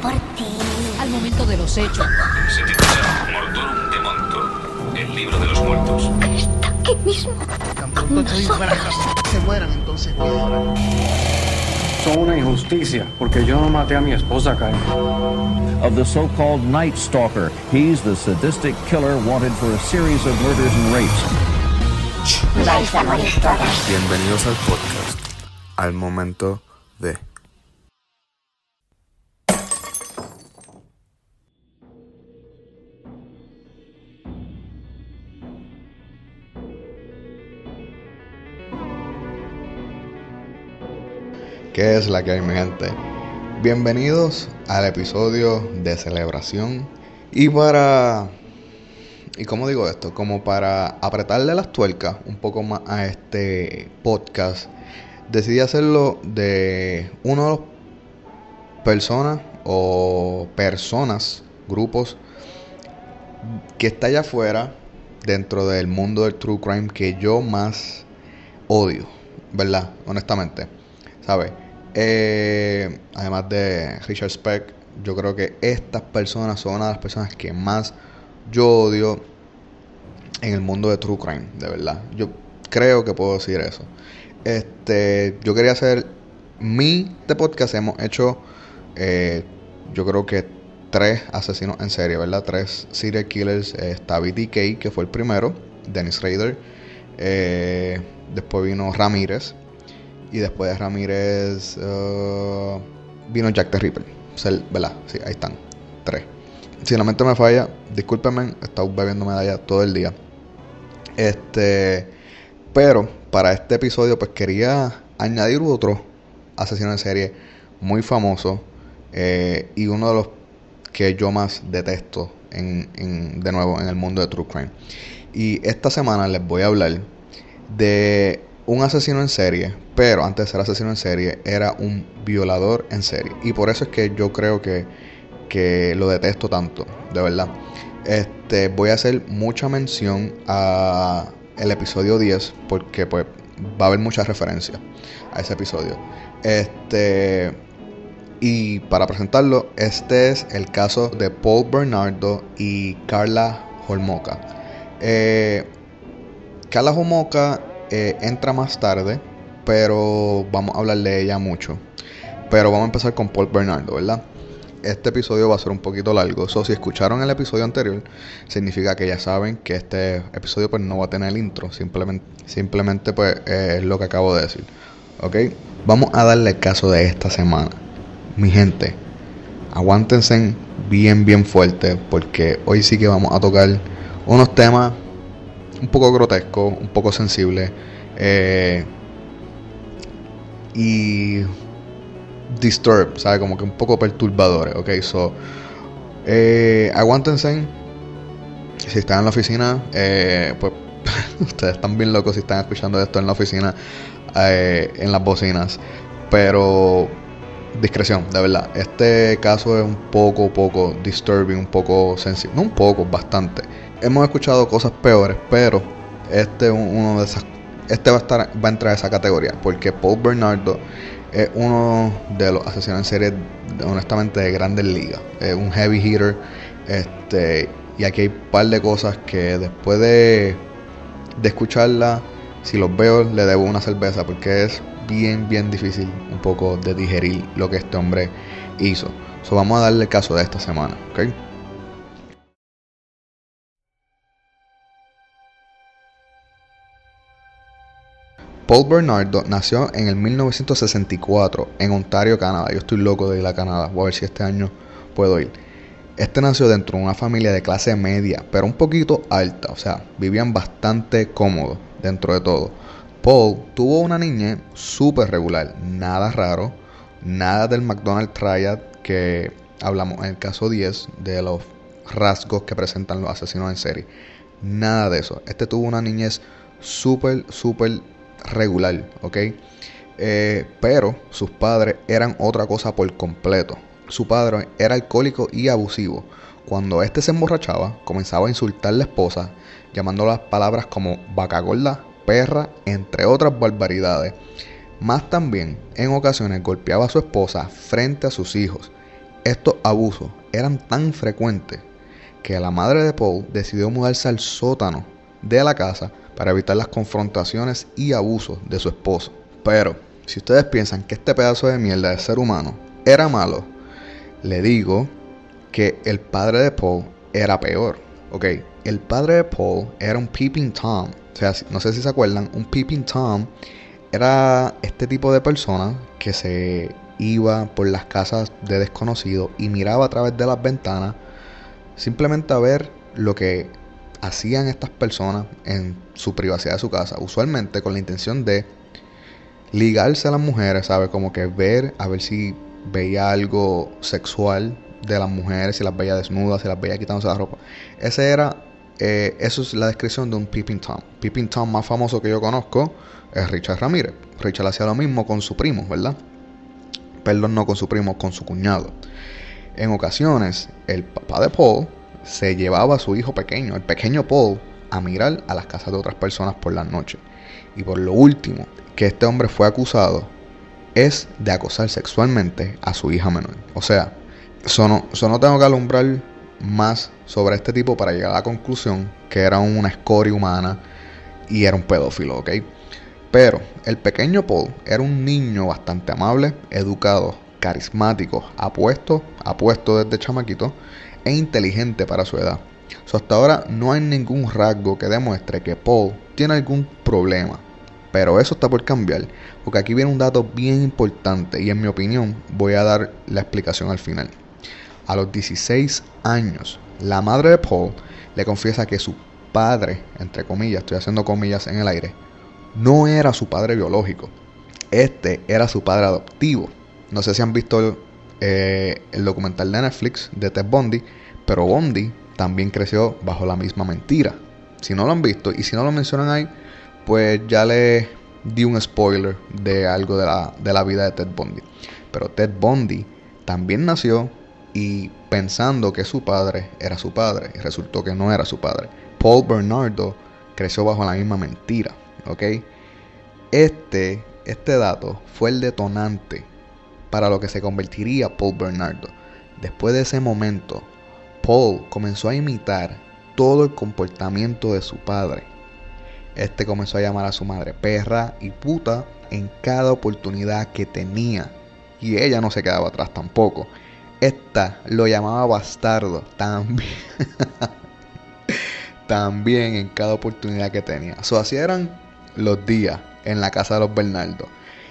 por ti. Al momento de los hechos. Se titula Mortorum de Monto, el libro de los muertos. Está aquí mismo. Tan pronto estoy de casa, se mueran entonces voy a llorar. Son una injusticia, porque yo no maté a mi esposa, Kyle. of the so-called Night Stalker. He's the sadistic killer wanted for a series of murders and rapes. Vais a morir todas. Bienvenidos al podcast, al momento de... ¿Qué es la que hay, mi gente? Bienvenidos al episodio de celebración. Y para. ¿Y cómo digo esto? Como para apretarle las tuercas un poco más a este podcast, decidí hacerlo de uno de los personas o personas, grupos que está allá afuera dentro del mundo del true crime que yo más odio, ¿verdad? Honestamente. ¿Sabes? Eh, además de Richard Speck, yo creo que estas personas son una de las personas que más yo odio en el mundo de True Crime, de verdad. Yo creo que puedo decir eso. Este, yo quería hacer mi de podcast. Hemos hecho, eh, yo creo que tres asesinos en serie, ¿verdad? Tres serial killers. Eh, está BTK, que fue el primero. Dennis Rader. Eh, después vino Ramírez. Y después de Ramírez uh, vino Jack the Ripper. O ¿Verdad? Sí, ahí están. Tres. Si la mente me falla, discúlpenme, he estado bebiendo medalla todo el día. Este. Pero para este episodio, pues quería añadir otro asesino en serie muy famoso. eh, y uno de los que yo más detesto en- de nuevo en el mundo de True Crime. Y esta semana les voy a hablar de un asesino en serie, pero antes de ser asesino en serie era un violador en serie. Y por eso es que yo creo que, que lo detesto tanto, de verdad. Este, voy a hacer mucha mención a el episodio 10 porque pues va a haber mucha referencia a ese episodio. Este y para presentarlo, este es el caso de Paul Bernardo y Carla Holmoca. Eh, Carla Holmoca eh, entra más tarde, pero vamos a hablar de ella mucho. Pero vamos a empezar con Paul Bernardo, ¿verdad? Este episodio va a ser un poquito largo. So, si escucharon el episodio anterior, significa que ya saben que este episodio pues, no va a tener el intro. Simplemente, simplemente pues, eh, es lo que acabo de decir. ¿Ok? Vamos a darle el caso de esta semana. Mi gente, aguántense bien, bien fuerte, porque hoy sí que vamos a tocar unos temas un poco grotescos, un poco sensibles. eh, y disturb, ¿sabes? Como que un poco perturbadores, ¿ok? So, eh, aguántense. Si están en la oficina, eh, pues ustedes están bien locos si están escuchando esto en la oficina, eh, en las bocinas. Pero discreción, de verdad. Este caso es un poco, poco disturbing, un poco sensible. No un poco, bastante. Hemos escuchado cosas peores, pero este es un- uno de esas. Este va a estar, va a entrar a esa categoría. Porque Paul Bernardo es uno de los asesinos en serie, honestamente, de grandes ligas. Es un heavy hitter. Este. Y aquí hay un par de cosas que después de, de escucharla, si los veo, le debo una cerveza. Porque es bien, bien difícil un poco de digerir lo que este hombre hizo. So, vamos a darle caso de esta semana, ¿ok? Paul Bernardo nació en el 1964 en Ontario, Canadá. Yo estoy loco de ir a Canadá. Voy a ver si este año puedo ir. Este nació dentro de una familia de clase media, pero un poquito alta. O sea, vivían bastante cómodos dentro de todo. Paul tuvo una niñez súper regular. Nada raro. Nada del McDonald's Triad que hablamos en el caso 10 de los rasgos que presentan los asesinos en serie. Nada de eso. Este tuvo una niñez súper, súper regular, ¿ok? Eh, pero sus padres eran otra cosa por completo. Su padre era alcohólico y abusivo. Cuando este se emborrachaba, comenzaba a insultar a la esposa, llamándolas palabras como vaca gorda, perra, entre otras barbaridades. Más también, en ocasiones golpeaba a su esposa frente a sus hijos. Estos abusos eran tan frecuentes que la madre de Paul decidió mudarse al sótano de la casa para evitar las confrontaciones y abusos de su esposo. Pero, si ustedes piensan que este pedazo de mierda de ser humano era malo, le digo que el padre de Paul era peor. Ok, el padre de Paul era un peeping Tom. O sea, no sé si se acuerdan, un peeping Tom era este tipo de persona que se iba por las casas de desconocidos y miraba a través de las ventanas simplemente a ver lo que hacían estas personas en su privacidad de su casa, usualmente con la intención de ligarse a las mujeres, ¿sabe? Como que ver, a ver si veía algo sexual de las mujeres, si las veía desnudas, si las veía quitándose la ropa. Ese era, eh, eso es la descripción de un peeping Tom. Peeping Tom más famoso que yo conozco es Richard Ramírez. Richard hacía lo mismo con su primo, ¿verdad? Perdón, no con su primo, con su cuñado. En ocasiones, el papá de Paul se llevaba a su hijo pequeño, el pequeño Paul, a mirar a las casas de otras personas por la noche. Y por lo último, que este hombre fue acusado es de acosar sexualmente a su hija menor. O sea, eso no tengo que alumbrar más sobre este tipo para llegar a la conclusión que era una escoria humana y era un pedófilo, ¿ok? Pero el pequeño Paul era un niño bastante amable, educado, carismático, apuesto, apuesto desde chamaquito e inteligente para su edad. hasta ahora no hay ningún rasgo que demuestre que Paul tiene algún problema. Pero eso está por cambiar, porque aquí viene un dato bien importante y en mi opinión voy a dar la explicación al final. A los 16 años, la madre de Paul le confiesa que su padre, entre comillas, estoy haciendo comillas en el aire, no era su padre biológico. Este era su padre adoptivo. No sé si han visto eh, el documental de Netflix de Ted Bundy, pero Bundy también creció bajo la misma mentira. Si no lo han visto y si no lo mencionan ahí, pues ya le di un spoiler de algo de la, de la vida de Ted Bundy. Pero Ted Bundy también nació y pensando que su padre era su padre, y resultó que no era su padre. Paul Bernardo creció bajo la misma mentira, ¿ok? Este, este dato fue el detonante para lo que se convertiría Paul Bernardo. Después de ese momento, Paul comenzó a imitar todo el comportamiento de su padre. Este comenzó a llamar a su madre perra y puta en cada oportunidad que tenía. Y ella no se quedaba atrás tampoco. Esta lo llamaba bastardo también. también en cada oportunidad que tenía. So, así eran los días en la casa de los Bernardo.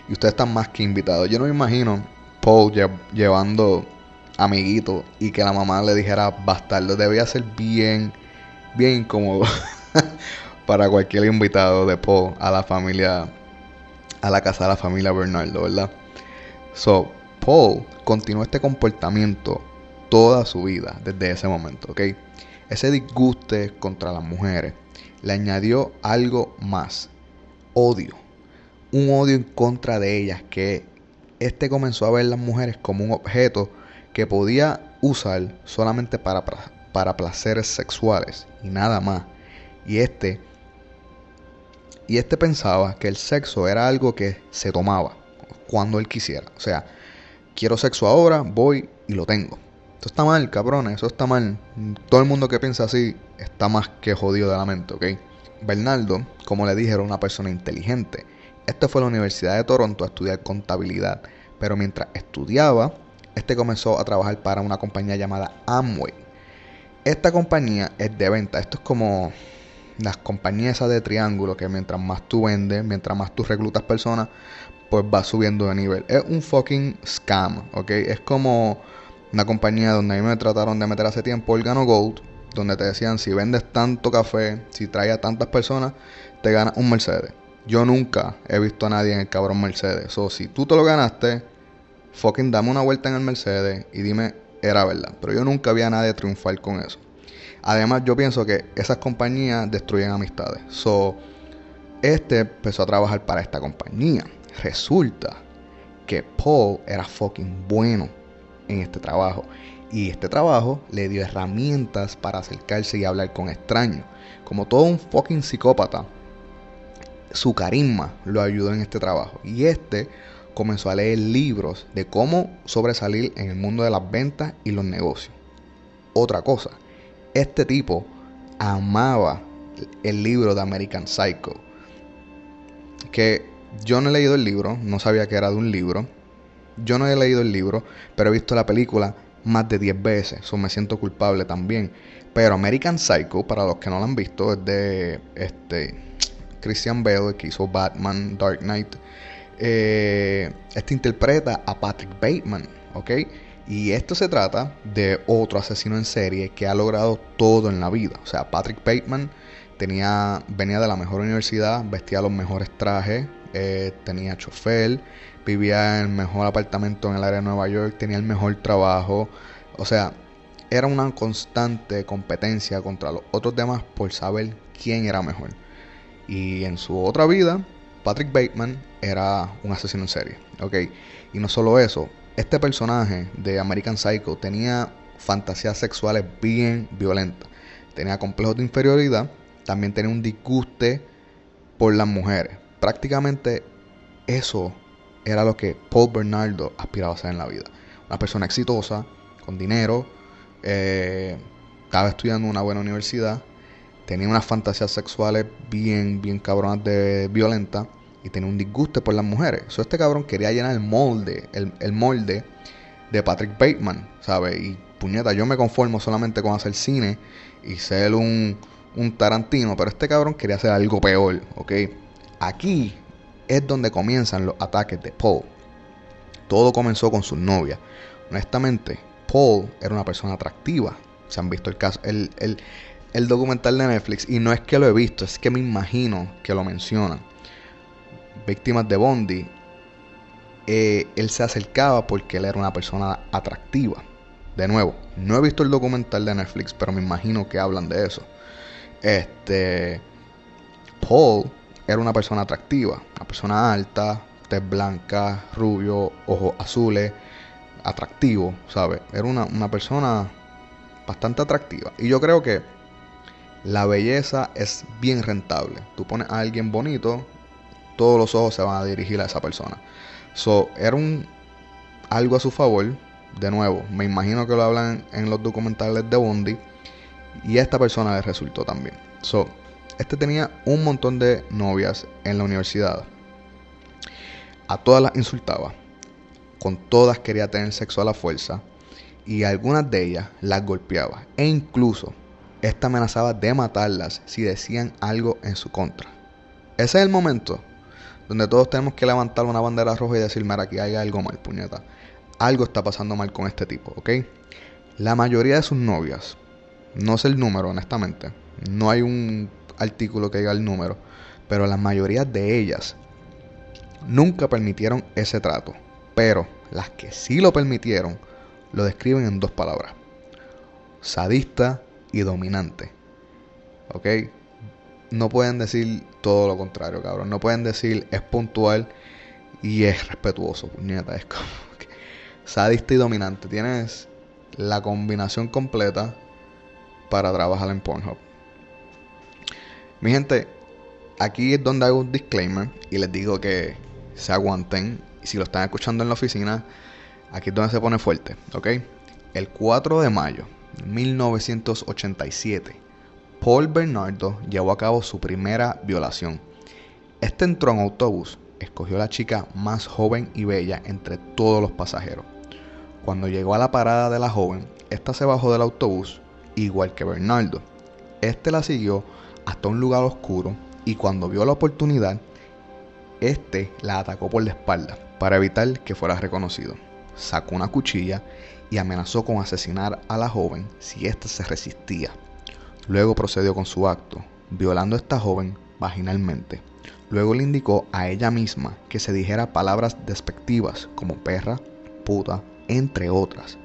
Y ustedes están más que invitados. Yo no me imagino Paul llevando amiguito y que la mamá le dijera bastardo. Debía ser bien, bien incómodo para cualquier invitado de Paul a la familia, a la casa de la familia Bernardo, ¿verdad? So, Paul continuó este comportamiento toda su vida desde ese momento, ¿ok? Ese disguste contra las mujeres le añadió algo más, odio un odio en contra de ellas, que este comenzó a ver las mujeres como un objeto que podía usar solamente para, para placeres sexuales y nada más. Y este, y este pensaba que el sexo era algo que se tomaba cuando él quisiera. O sea, quiero sexo ahora, voy y lo tengo. Esto está mal, cabrones, eso está mal. Todo el mundo que piensa así está más que jodido de la mente, ¿ok? Bernardo, como le dije, era una persona inteligente este fue a la Universidad de Toronto a estudiar contabilidad, pero mientras estudiaba, este comenzó a trabajar para una compañía llamada Amway. Esta compañía es de venta, esto es como las compañías de triángulo que mientras más tú vendes, mientras más tú reclutas personas, pues va subiendo de nivel. Es un fucking scam, ¿ok? Es como una compañía donde a mí me trataron de meter hace tiempo Organo Gold, donde te decían si vendes tanto café, si traes a tantas personas, te ganas un Mercedes. Yo nunca he visto a nadie en el cabrón Mercedes. O si tú te lo ganaste, fucking dame una vuelta en el Mercedes y dime, era verdad. Pero yo nunca vi a nadie triunfar con eso. Además, yo pienso que esas compañías destruyen amistades. So, este empezó a trabajar para esta compañía. Resulta que Paul era fucking bueno en este trabajo. Y este trabajo le dio herramientas para acercarse y hablar con extraños. Como todo un fucking psicópata, su carisma lo ayudó en este trabajo. Y este comenzó a leer libros de cómo sobresalir en el mundo de las ventas y los negocios. Otra cosa, este tipo amaba el libro de American Psycho. Que yo no he leído el libro, no sabía que era de un libro. Yo no he leído el libro, pero he visto la película más de 10 veces. Eso me siento culpable también. Pero American Psycho, para los que no lo han visto, es de este Christian Bale, que hizo Batman, Dark Knight. Eh, este interpreta a Patrick Bateman, ¿ok? Y esto se trata de otro asesino en serie que ha logrado todo en la vida. O sea, Patrick Bateman tenía, venía de la mejor universidad, vestía los mejores trajes, eh, tenía chofer, vivía en el mejor apartamento en el área de Nueva York, tenía el mejor trabajo. O sea, era una constante competencia contra los otros demás por saber quién era mejor. Y en su otra vida, Patrick Bateman era un asesino en serie. Y no solo eso, este personaje de American Psycho tenía fantasías sexuales bien violentas. Tenía complejos de inferioridad, también tenía un disguste por las mujeres. Prácticamente eso era lo que Paul Bernardo aspiraba a ser en la vida. Una persona exitosa, con dinero, eh, estaba estudiando en una buena universidad, tenía unas fantasías sexuales bien, bien cabronas de violenta y tenía un disgusto por las mujeres. Eso este cabrón quería llenar el molde, el, molde de Patrick Bateman, ¿sabes? Y puñeta, yo me conformo solamente con hacer cine y ser un, un Tarantino, pero este cabrón quería hacer algo peor, ¿ok? Aquí es donde comienzan los ataques de Paul. Todo comenzó con su novia. Honestamente, Paul era una persona atractiva. Se han visto el caso, el, el, documental de Netflix. Y no es que lo he visto, es que me imagino que lo mencionan. Víctimas de Bondi. Eh, él se acercaba porque él era una persona atractiva. De nuevo, no he visto el documental de Netflix, pero me imagino que hablan de eso. Este. Paul era una persona atractiva. Una persona alta, tez blanca, rubio, ojos azules atractivo, ¿sabes? Era una, persona bastante atractiva. Y yo creo que la belleza es bien rentable. Tú pones a alguien bonito, todos los ojos se van a dirigir a esa persona. So, era un algo a su favor. De nuevo, me imagino que lo hablan en los documentales de Bondi. Y a esta persona le resultó también. So, este tenía un montón de novias en la universidad. A todas las insultaba con todas quería tener sexo a la fuerza y algunas de ellas las golpeaba e incluso esta amenazaba de matarlas si decían algo en su contra. Ese es el momento donde todos tenemos que levantar una bandera roja y decir, mira, aquí hay algo mal, puñeta. Algo está pasando mal con este tipo, ¿ok? La mayoría de sus novias, no sé el número, honestamente, no hay un artículo que diga el número, pero la mayoría de ellas nunca permitieron ese trato pero las que sí lo permitieron lo describen en dos palabras. Sadista y dominante. ¿Ok? No pueden decir todo lo contrario, cabrón. No pueden decir es puntual y es respetuoso, puñeta. Es como que sadista y dominante. Tienes la combinación completa para trabajar en Pornhub. Mi gente, aquí es donde hago un disclaimer y les digo que se aguanten si lo están escuchando en la oficina, aquí es donde se pone fuerte, ¿ok? El 4 de mayo de 1987, Paul Bernardo llevó a cabo su primera violación. Este entró en autobús, escogió a la chica más joven y bella entre todos los pasajeros. Cuando llegó a la parada de la joven, esta se bajó del autobús, igual que Bernardo. Este la siguió hasta un lugar oscuro y cuando vio la oportunidad, este la atacó por la espalda para evitar que fuera reconocido. Sacó una cuchilla y amenazó con asesinar a la joven si ésta se resistía. Luego procedió con su acto, violando a esta joven vaginalmente. Luego le indicó a ella misma que se dijera palabras despectivas como perra, puta, entre otras.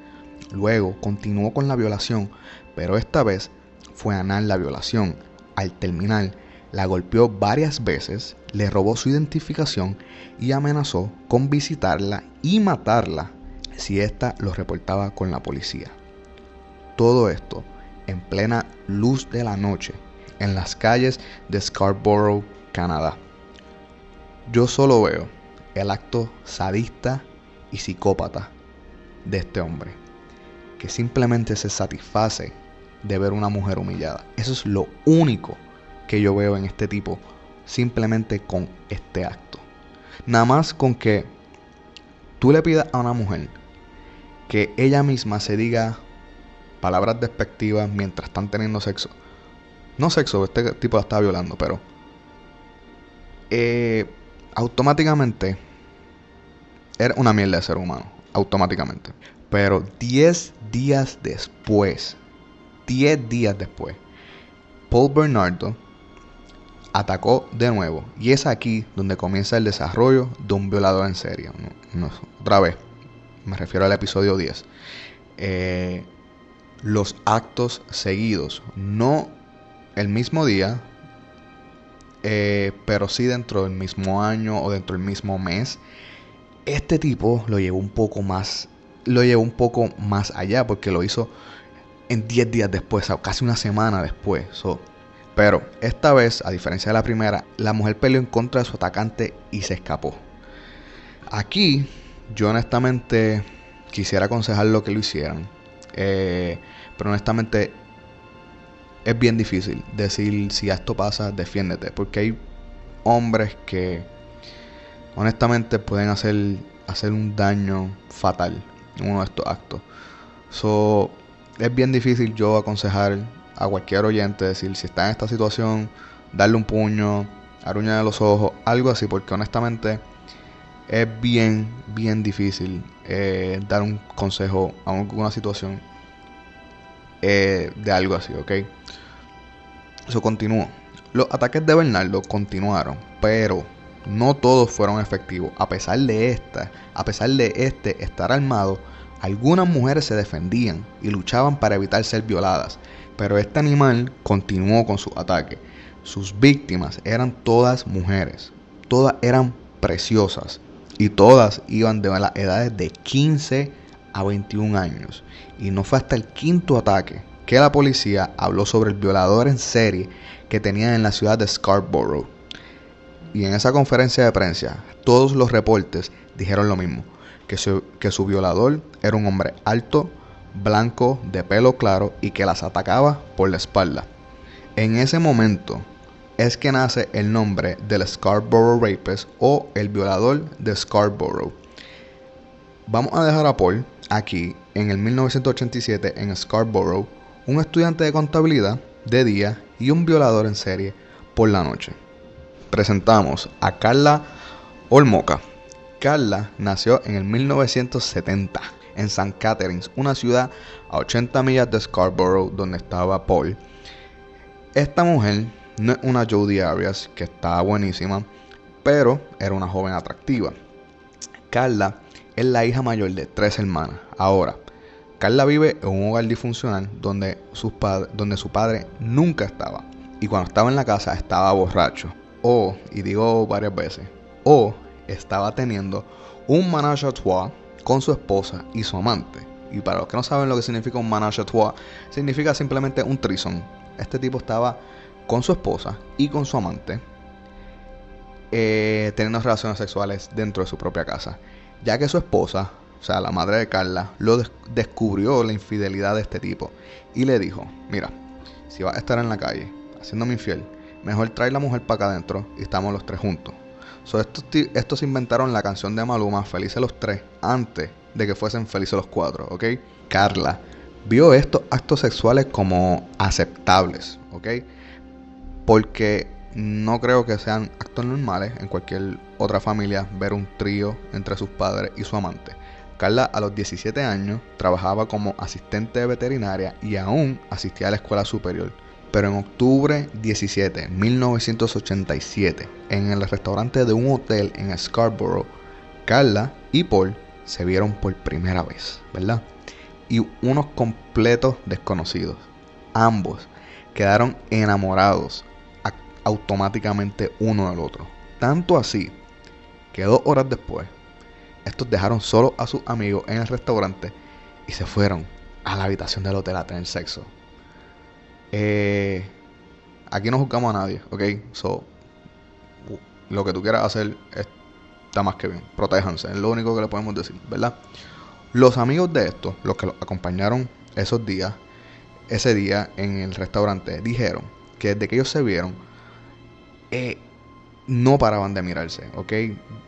Luego continuó con la violación, pero esta vez fue anal la violación. Al terminar, la golpeó varias veces, le robó su identificación y amenazó con visitarla y matarla si ésta lo reportaba con la policía. Todo esto en plena luz de la noche en las calles de Scarborough, Canadá. Yo solo veo el acto sadista y psicópata de este hombre, que simplemente se satisface de ver una mujer humillada. Eso es lo único que yo veo en este tipo, simplemente con este acto. Nada más con que tú le pidas a una mujer que ella misma se diga palabras despectivas mientras están teniendo sexo. No sexo, este tipo la está violando, pero eh, automáticamente era una mierda de ser humano, automáticamente. Pero 10 días después, 10 días después, Paul Bernardo atacó de nuevo. Y es aquí donde comienza el desarrollo de un violador en serie. otra vez, me refiero al episodio 10. Eh, los actos seguidos, no el mismo día, eh, pero sí dentro del mismo año o dentro del mismo mes. Este tipo lo llevó un poco más, lo llevó un poco más allá porque lo hizo en 10 días después, casi una semana después. pero esta vez, a diferencia de la primera, la mujer peleó en contra de su atacante y se escapó. Aquí, yo honestamente quisiera aconsejar lo que lo hicieran. Eh, pero honestamente es bien difícil decir si esto pasa, defiéndete. Porque hay hombres que honestamente pueden hacer, hacer un daño fatal en uno de estos actos. So, es bien difícil yo aconsejar a cualquier oyente decir si está en esta situación, darle un puño, de los ojos, algo así, porque honestamente es bien, bien difícil eh, dar un consejo a una situación eh, de algo así, ¿ok? Eso continuó. Los ataques de Bernardo continuaron, pero no todos fueron efectivos. A pesar de esta, a pesar de este estar armado, algunas mujeres se defendían y luchaban para evitar ser violadas, pero este animal continuó con su ataque. Sus víctimas eran todas mujeres, todas eran preciosas y todas iban de las edades de 15 a 21 años. Y no fue hasta el quinto ataque que la policía habló sobre el violador en serie que tenían en la ciudad de Scarborough. Y en esa conferencia de prensa, todos los reportes dijeron lo mismo, que su, que su violador era un hombre alto, blanco, de pelo claro y que las atacaba por la espalda. En ese momento es que nace el nombre del Scarborough Rapist o el violador de Scarborough. Vamos a dejar a Paul aquí en el 1987 en Scarborough, un estudiante de contabilidad de día y un violador en serie por la noche. Presentamos a Carla Olmoca. Carla nació en el 1970 en St. Catharines, una ciudad a 80 millas de Scarborough donde estaba Paul. Esta mujer no es una Jodie Arias que está buenísima, pero era una joven atractiva. Carla es la hija mayor de tres hermanas. Ahora, Carla vive en un hogar disfuncional donde, sus donde su padre nunca estaba. Y cuando estaba en la casa estaba borracho. O, y digo varias veces, o estaba teniendo un menage à trois con su esposa y su amante. Y para los que no saben lo que significa un menage à trois, significa simplemente un trison. Este tipo estaba con su esposa y con su amante eh, teniendo relaciones sexuales dentro de su propia casa ya que su esposa, o sea, la madre de Carla, lo descubrió la infidelidad de este tipo y le dijo, mira, si vas a estar en la calle haciéndome infiel, mejor trae la mujer para acá adentro y estamos los tres juntos. So, estos, estos inventaron la canción de Maluma, Felices los tres, antes de que fuesen felices los cuatro, ¿ok? Carla vio estos actos sexuales como aceptables, ¿ok? Porque no creo que sean actos normales en cualquier otra familia ver un trío entre sus padres y su amante. Carla a los 17 años trabajaba como asistente de veterinaria y aún asistía a la escuela superior. Pero en octubre 17, 1987, en el restaurante de un hotel en Scarborough, Carla y Paul se vieron por primera vez, ¿verdad? Y unos completos desconocidos. Ambos quedaron enamorados automáticamente uno del otro. Tanto así que dos horas después, estos dejaron solo a sus amigos en el restaurante y se fueron a la habitación del hotel a tener sexo. Eh, aquí no juzgamos a nadie, ¿ok? So, lo que tú quieras hacer es está más que bien. Protéjanse, es lo único que le podemos decir, ¿verdad? Los amigos de estos, los que los acompañaron esos días, ese día en el restaurante, dijeron que desde que ellos se vieron, eh, no paraban de mirarse, ¿ok?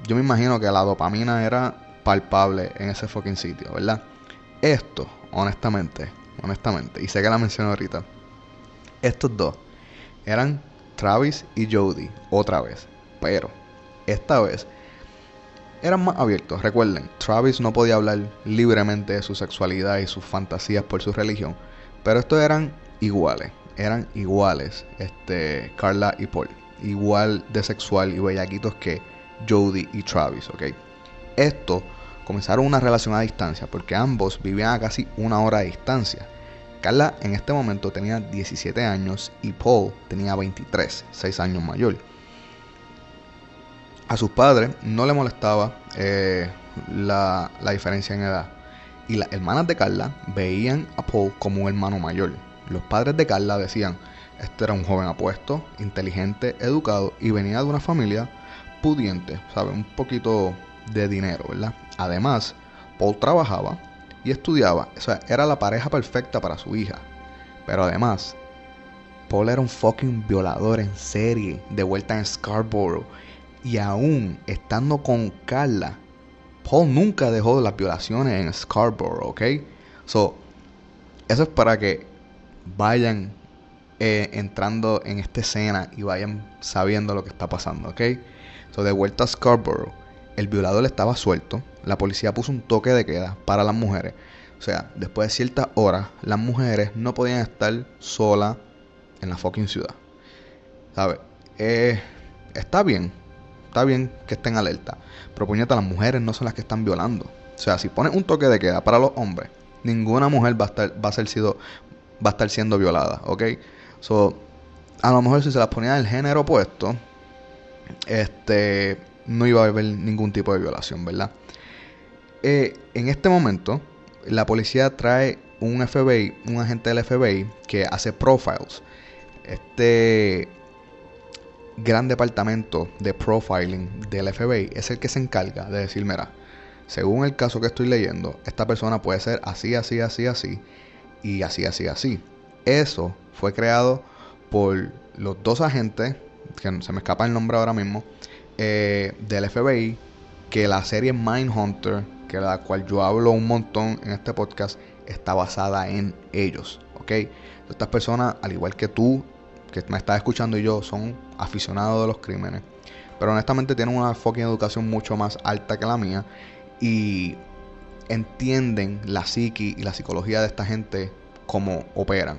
Yo me imagino que la dopamina era palpable en ese fucking sitio, ¿verdad? Esto, honestamente, honestamente, y sé que la menciono ahorita, estos dos eran Travis y Jody, otra vez, pero esta vez eran más abiertos. Recuerden, Travis no podía hablar libremente de su sexualidad y sus fantasías por su religión, pero estos eran iguales, eran iguales, este, Carla y Paul, igual de sexual y bellaquitos que Jody y Travis, ¿ok? Esto comenzaron una relación a distancia porque ambos vivían a casi una hora de distancia. Carla en este momento tenía 17 años y Paul tenía 23, 6 años mayor. A sus padres no le molestaba eh, la, la diferencia en edad y las hermanas de Carla veían a Paul como un hermano mayor. Los padres de Carla decían, este era un joven apuesto, inteligente, educado y venía de una familia pudiente, ¿sabe? Un poquito de dinero, ¿verdad? Además, Paul trabajaba y estudiaba, o sea, era la pareja perfecta para su hija. Pero además, Paul era un fucking violador en serie, de vuelta en Scarborough. Y aún estando con Carla, Paul nunca dejó las violaciones en Scarborough, ¿ok? So, eso es para que vayan eh, entrando en esta escena y vayan sabiendo lo que está pasando, ¿ok? So, de vuelta a Scarborough, el violador estaba suelto, la policía puso un toque de queda para las mujeres. O sea, después de ciertas horas, las mujeres no podían estar solas en la fucking ciudad. ¿Sabes? Eh, está bien, está bien que estén alerta. Pero puñeta, las mujeres no son las que están violando. O sea, si pones un toque de queda para los hombres, ninguna mujer va a estar, va a ser sido, va a estar siendo violada, ¿ok? So, a lo mejor si se las ponía del género opuesto, este, no iba a haber ningún tipo de violación, ¿verdad? Eh, en este momento, la policía trae un FBI, un agente del FBI que hace profiles. Este gran departamento de profiling del FBI es el que se encarga de decir, mira, según el caso que estoy leyendo, esta persona puede ser así, así, así, así y así, así, así. Eso fue creado por los dos agentes, que se me escapa el nombre ahora mismo, eh, del FBI, que la serie Mindhunter, que la cual yo hablo un montón en este podcast, está basada en ellos, ¿ok? Estas personas, al igual que tú, que me estás escuchando y yo, son aficionados de los crímenes, pero honestamente tienen una fucking educación mucho más alta que la mía y entienden la psiqui y la psicología de esta gente como operan.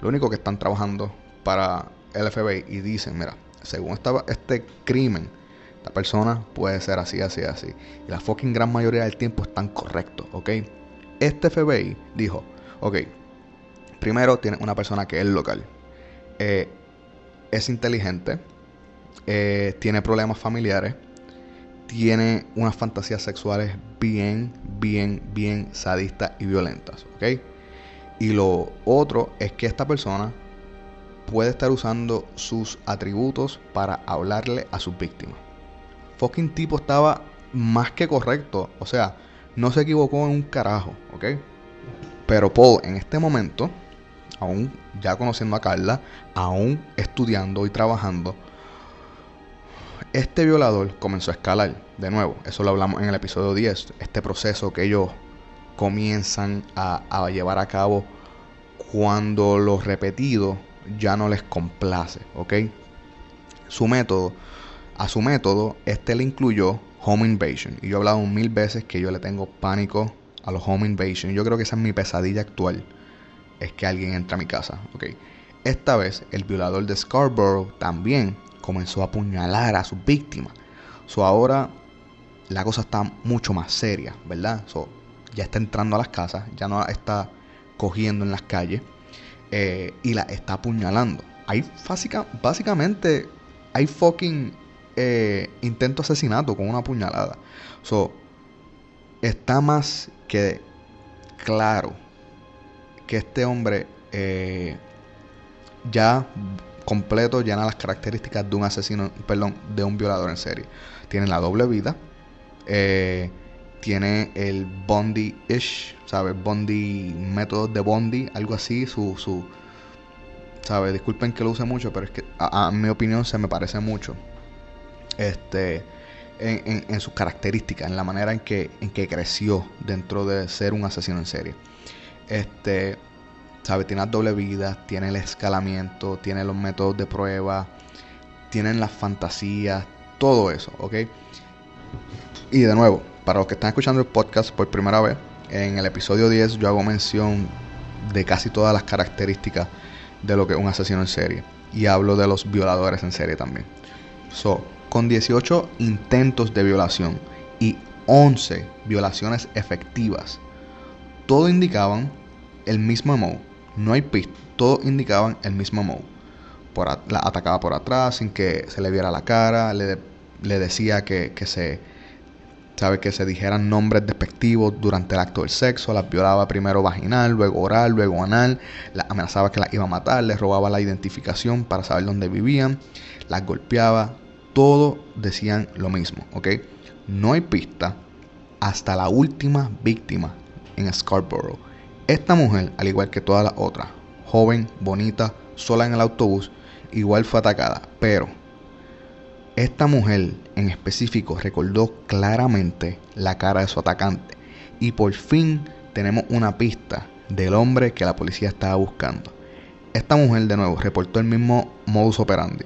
Lo único que están trabajando para el FBI y dicen, mira, según este crimen, esta persona puede ser así, así, así. Y la fucking gran mayoría del tiempo están correctos, ¿ok? Este FBI dijo, ok, primero tiene una persona que es local, eh, es inteligente, eh, tiene problemas familiares, tiene unas fantasías sexuales bien, bien, bien sadistas y violentas, ¿ok? Y lo otro es que esta persona puede estar usando sus atributos para hablarle a sus víctimas. Fucking tipo estaba más que correcto, o sea, no se equivocó en un carajo, ¿ok? Pero Paul en este momento, aún ya conociendo a Carla, aún estudiando y trabajando, este violador comenzó a escalar. De nuevo, eso lo hablamos en el episodio 10, este proceso que ellos comienzan a, llevar a cabo cuando lo repetido ya no les complace, ¿ok? Su método, a su método, este le incluyó home invasion. Y yo he hablado mil veces que yo le tengo pánico a los home invasion. Yo creo que esa es mi pesadilla actual. Es que alguien entra a mi casa, ¿ok? Esta vez, el violador de Scarborough también comenzó a apuñalar a sus víctimas. So ahora la cosa está mucho más seria, ¿verdad? Ya está entrando a las casas, ya no está cogiendo en las calles eh, y la está apuñalando. Hay básicamente, hay fucking eh, intento asesinato con una puñalada. So, está más que claro que este hombre eh, ya completo llena las características de un asesino, perdón, de un violador en serie. Tiene la doble vida, Eh, tiene el Bondi-ish, ¿sabes? Bondi, método de Bondi, algo así, su, su, ¿sabes? Disculpen que lo use mucho, pero es que a, mi opinión se me parece mucho. Este, en, en- sus características, en la manera en que, en que creció dentro de ser un asesino en serie. Este, ¿sabes? Tiene las doble vidas, tiene el escalamiento, tiene los métodos de prueba, tienen las fantasías, todo eso, ¿ok? Y de nuevo, para los que están escuchando el podcast por primera vez, en el episodio 10 yo hago mención de casi todas las características de lo que es un asesino en serie. Y hablo de los violadores en serie también. So, con 18 intentos de violación y 11 violaciones efectivas, todo indicaban el mismo mo. No hay pista, todo indicaban el mismo mo. Por la atacaba por atrás sin que se le viera la cara, le, le decía que, que se sabe que se dijeran nombres despectivos durante el acto del sexo, las violaba primero vaginal, luego oral, luego anal, las amenazaba que las iba a matar, les robaba la identificación para saber dónde vivían, las golpeaba, todo decían lo mismo, ¿ok? No hay pista hasta la última víctima en Scarborough. Esta mujer, al igual que todas las otras, joven, bonita, sola en el autobús, igual fue atacada, pero esta mujer en específico recordó claramente la cara de su atacante y por fin tenemos una pista del hombre que la policía estaba buscando. Esta mujer de nuevo reportó el mismo modus operandi.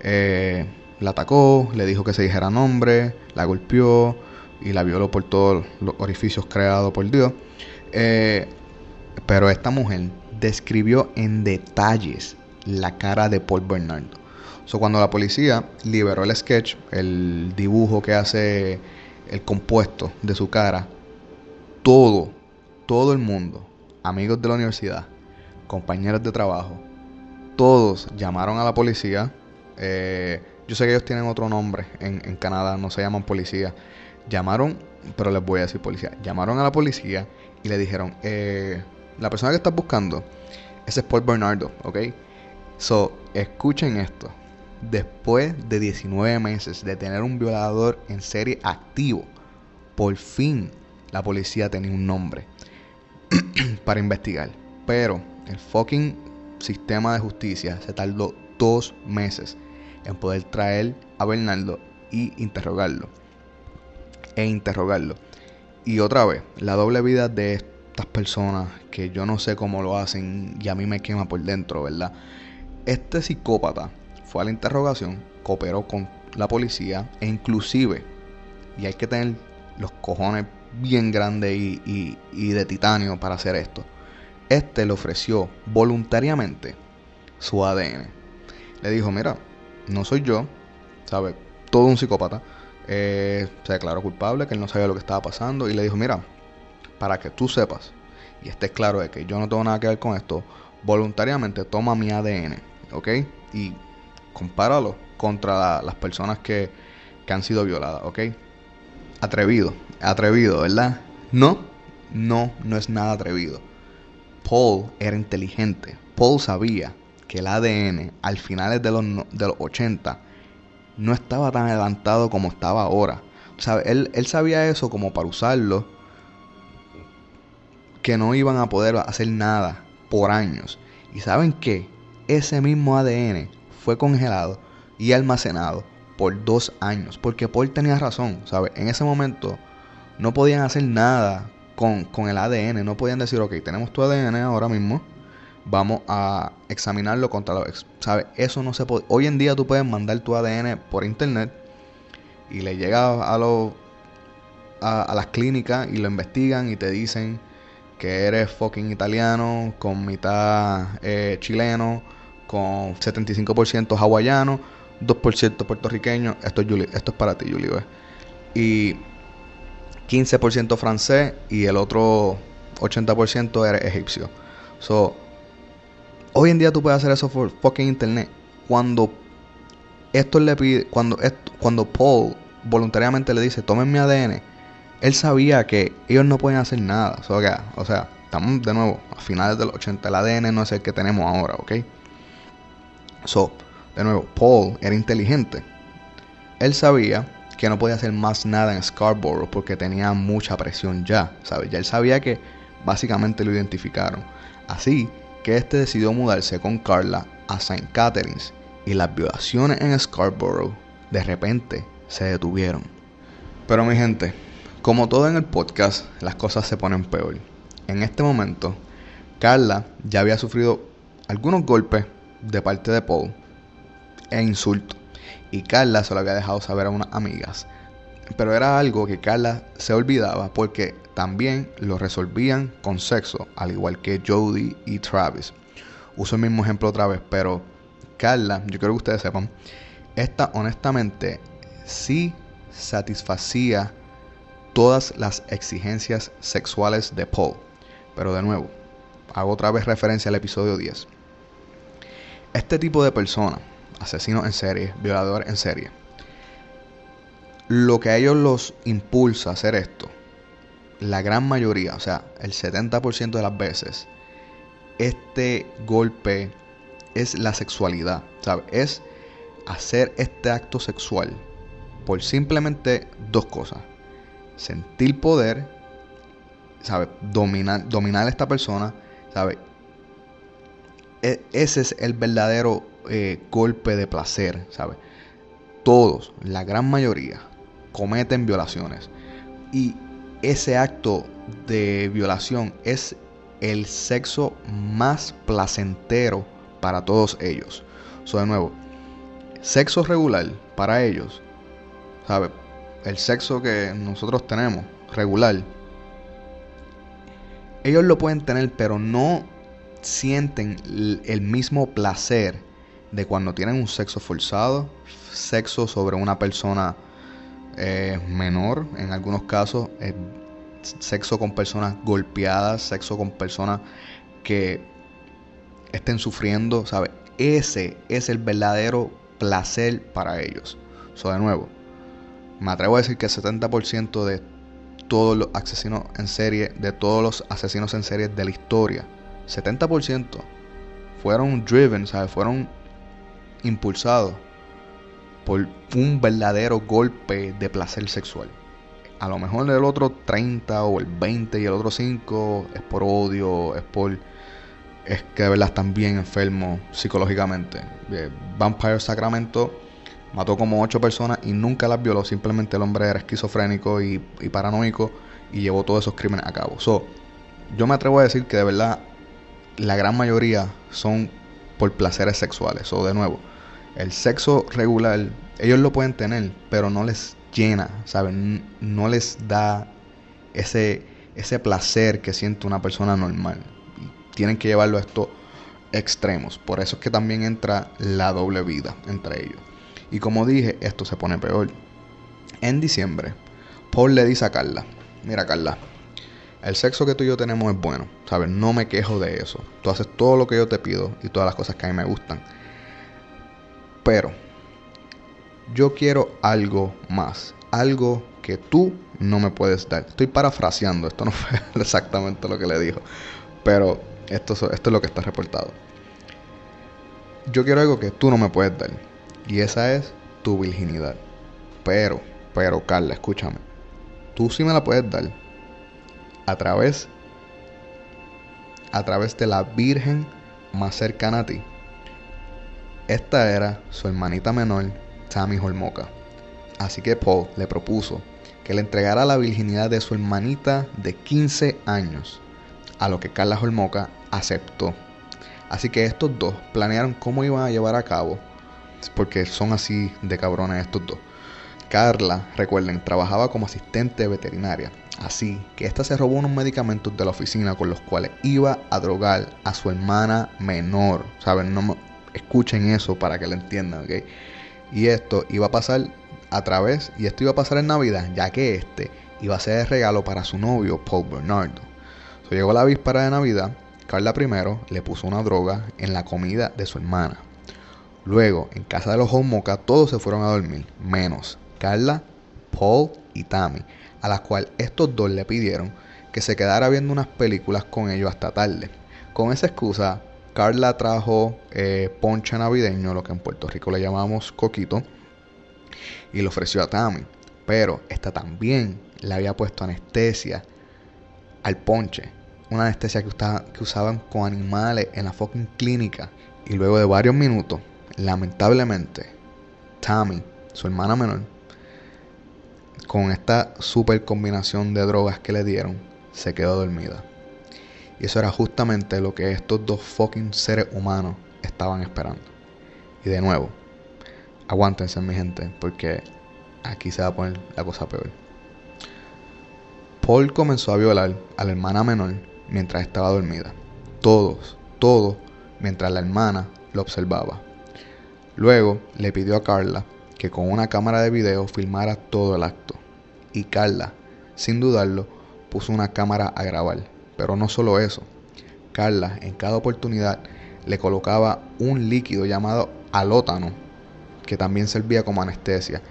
Eh, la atacó, le dijo que se dijera nombre, la golpeó y la violó por todos los orificios creados por Dios. Eh, pero esta mujer describió en detalles la cara de Paul Bernardo. So, cuando la policía liberó el sketch, el dibujo que hace el compuesto de su cara, todo, todo el mundo, amigos de la universidad, compañeros de trabajo, todos llamaron a la policía. Eh, yo sé que ellos tienen otro nombre en, Canadá, no se llaman policía. Llamaron, pero les voy a decir policía. Llamaron a la policía y le dijeron, eh, la persona que estás buscando, es Paul Bernardo, ¿ok? So, escuchen esto. Después de 19 meses de tener un violador en serie activo, por fin la policía tenía un nombre para investigar. Pero el fucking sistema de justicia se tardó dos meses en poder traer a Bernardo y interrogarlo. E interrogarlo. Y otra vez, la doble vida de estas personas que yo no sé cómo lo hacen y a mí me quema por dentro, ¿verdad? Este psicópata fue a la interrogación, cooperó con la policía e inclusive, y hay que tener los cojones bien grandes y, de titanio para hacer esto, este le ofreció voluntariamente su ADN. Le dijo, mira, no soy yo, ¿sabe? Todo un psicópata. eh, se declaró culpable, que él no sabía lo que estaba pasando y le dijo, mira, para que tú sepas y estés claro de que yo no tengo nada que ver con esto, voluntariamente toma mi ADN, ¿ok? Y compáralo contra la- las personas que, que han sido violadas, ¿ok? Atrevido, atrevido, ¿verdad? No, no, no es nada atrevido. Paul era inteligente. Paul sabía que el ADN al finales de los, no- de los 80 no estaba tan adelantado como estaba ahora. O sea, él, él sabía eso como para usarlo que no iban a poder hacer nada por años. Y saben que ese mismo ADN fue congelado y almacenado por dos años. Porque Paul tenía razón, ¿sabes? En ese momento no podían hacer nada con, con el ADN. No podían decir, ok, tenemos tu ADN ahora mismo. Vamos a examinarlo contra los... ex-". ¿Sabes? Eso no se puede... Hoy en día tú puedes mandar tu ADN por internet y le llega a los a, a las clínicas y lo investigan y te dicen que eres fucking italiano, con mitad eh, chileno, con 75% hawaiano, 2% puertorriqueño. Esto es, Julie- esto es para ti, Julie. ¿ves? Y 15% francés y el otro 80% eres egipcio. So, hoy en día tú puedes hacer eso por fucking internet. Cuando esto le pide, cuando, cuando Paul voluntariamente le dice, tomen mi ADN, él sabía que ellos no pueden hacer nada. O sea, o sea, estamos de nuevo a finales de los 80. El ADN no es el que tenemos ahora, ¿ok? So, de nuevo, Paul era inteligente. Él sabía que no podía hacer más nada en Scarborough porque tenía mucha presión ya, ¿sabes? Ya él sabía que básicamente lo identificaron. Así que este decidió mudarse con Carla a St. Catharines y las violaciones en Scarborough de repente se detuvieron. Pero mi gente, como todo en el podcast, las cosas se ponen peor. En este momento, Carla ya había sufrido algunos golpes de parte de Paul e insultos. Y Carla se lo había dejado saber a unas amigas. Pero era algo que Carla se olvidaba porque también lo resolvían con sexo, al igual que Jody y Travis. Uso el mismo ejemplo otra vez, pero Carla, yo quiero que ustedes sepan, esta honestamente sí satisfacía todas las exigencias sexuales de Paul. Pero de nuevo, hago otra vez referencia al episodio 10. Este tipo de personas, asesinos en serie, violadores en serie, lo que a ellos los impulsa a hacer esto, la gran mayoría, o sea, el 70% de las veces, este golpe es la sexualidad, ¿sabes? Es hacer este acto sexual por simplemente dos cosas. Sentir poder, ¿sabes? Dominar, dominar a esta persona, ¿sabes? E, ese es el verdadero eh, golpe de placer, ¿sabes? Todos, la gran mayoría, cometen violaciones. Y ese acto de violación es el sexo más placentero para todos ellos. So, de nuevo, sexo regular para ellos, ¿sabe? El sexo que nosotros tenemos, regular, ellos lo pueden tener, pero no sienten el mismo placer de cuando tienen un sexo forzado, sexo sobre una persona eh, menor, en algunos casos, eh, sexo con personas golpeadas, sexo con personas que estén sufriendo, ¿sabe? Ese es el verdadero placer para ellos. So, de nuevo, me atrevo a decir que el 70% de todos los asesinos en serie, de todos los asesinos en serie de la historia, 70% fueron driven, ¿sabes? Fueron impulsados por un verdadero golpe de placer sexual. A lo mejor el otro 30 o el 20 y el otro 5 es por odio, es por es que de verdad están bien enfermos psicológicamente. Eh, Vampire Sacramento mató como 8 personas y nunca las violó. Simplemente el hombre era esquizofrénico y, paranoico y llevó todos esos crímenes a cabo. So, yo me atrevo a decir que de verdad la gran mayoría son por placeres sexuales. O de nuevo, el sexo regular, ellos lo pueden tener, pero no les llena, ¿saben? No les da ese, ese placer que siente una persona normal tienen que llevarlo a estos extremos. Por eso es que también entra la doble vida entre ellos. Y como dije, esto se pone peor. En diciembre, Paul le dice a Carla, mira Carla, el sexo que tú y yo tenemos es bueno, ¿sabes? No me quejo de eso. Tú haces todo lo que yo te pido y todas las cosas que a mí me gustan. Pero yo quiero algo más, algo que tú no me puedes dar. Estoy parafraseando, esto no fue exactamente lo que le dijo, pero esto, esto es lo que está reportado. Yo quiero algo que tú no me puedes dar. Y esa es tu virginidad. Pero, pero, Carla, escúchame. Tú sí me la puedes dar. A través. A través de la virgen más cercana a ti. Esta era su hermanita menor, Tammy Holmoka. Así que Paul le propuso que le entregara la virginidad de su hermanita de 15 años. A lo que Carla Holmoka aceptó. Así que estos dos planearon cómo iban a llevar a cabo, porque son así de cabrones estos dos. Carla, recuerden, trabajaba como asistente veterinaria, así que esta se robó unos medicamentos de la oficina con los cuales iba a drogar a su hermana menor. Saben, escuchen eso para que lo entiendan, ¿ok? Y esto iba a pasar a través, y esto iba a pasar en Navidad, ya que este iba a ser el regalo para su novio Paul Bernardo. So, llegó la víspera de Navidad Carla primero le puso una droga en la comida de su hermana. Luego, en casa de los Homoka, todos se fueron a dormir, menos Carla, Paul y Tammy, a las cuales estos dos le pidieron que se quedara viendo unas películas con ellos hasta tarde. Con esa excusa, Carla trajo eh, ponche navideño, lo que en Puerto Rico le llamamos coquito, y le ofreció a Tammy. Pero esta también le había puesto anestesia al ponche. Una anestesia que, que usaban con animales en la fucking clínica. Y luego de varios minutos, lamentablemente, Tammy, su hermana menor, con esta super combinación de drogas que le dieron, se quedó dormida. Y eso era justamente lo que estos dos fucking seres humanos estaban esperando. Y de nuevo, aguántense mi gente, porque aquí se va a poner la cosa peor. Paul comenzó a violar a la hermana menor mientras estaba dormida. Todos, todo, mientras la hermana lo observaba. Luego le pidió a Carla que con una cámara de video filmara todo el acto. Y Carla, sin dudarlo, puso una cámara a grabar. Pero no solo eso. Carla en cada oportunidad le colocaba un líquido llamado alótano, que también servía como anestesia.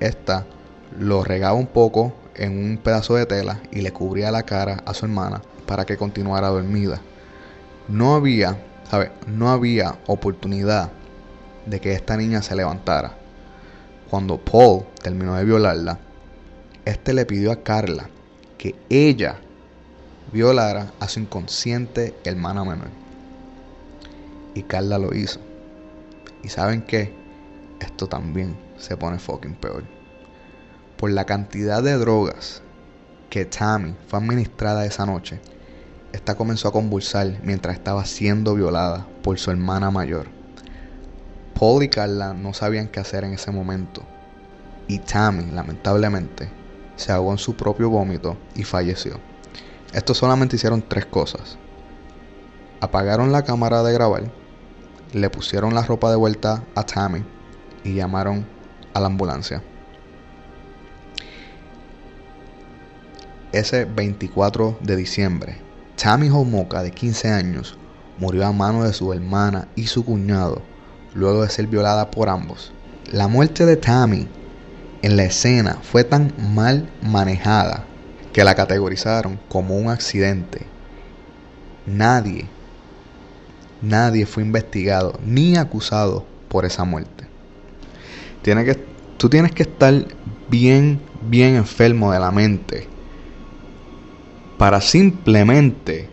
Esta lo regaba un poco en un pedazo de tela y le cubría la cara a su hermana para que continuara dormida. No había. No había oportunidad de que esta niña se levantara. Cuando Paul terminó de violarla, este le pidió a Carla que ella violara a su inconsciente hermana menor. Y Carla lo hizo. ¿Y saben qué? Esto también se pone fucking peor. Por la cantidad de drogas que Tammy fue administrada esa noche, esta comenzó a convulsar mientras estaba siendo violada por su hermana mayor. Paul y Carla no sabían qué hacer en ese momento. Y Tammy, lamentablemente, se ahogó en su propio vómito y falleció. Estos solamente hicieron tres cosas. Apagaron la cámara de grabar, le pusieron la ropa de vuelta a Tammy y llamaron a la ambulancia. Ese 24 de diciembre, Tammy Homoka, de 15 años, murió a manos de su hermana y su cuñado, luego de ser violada por ambos. La muerte de Tammy en la escena fue tan mal manejada que la categorizaron como un accidente. Nadie, nadie fue investigado ni acusado por esa muerte. Tiene que, tú tienes que estar bien, bien enfermo de la mente para simplemente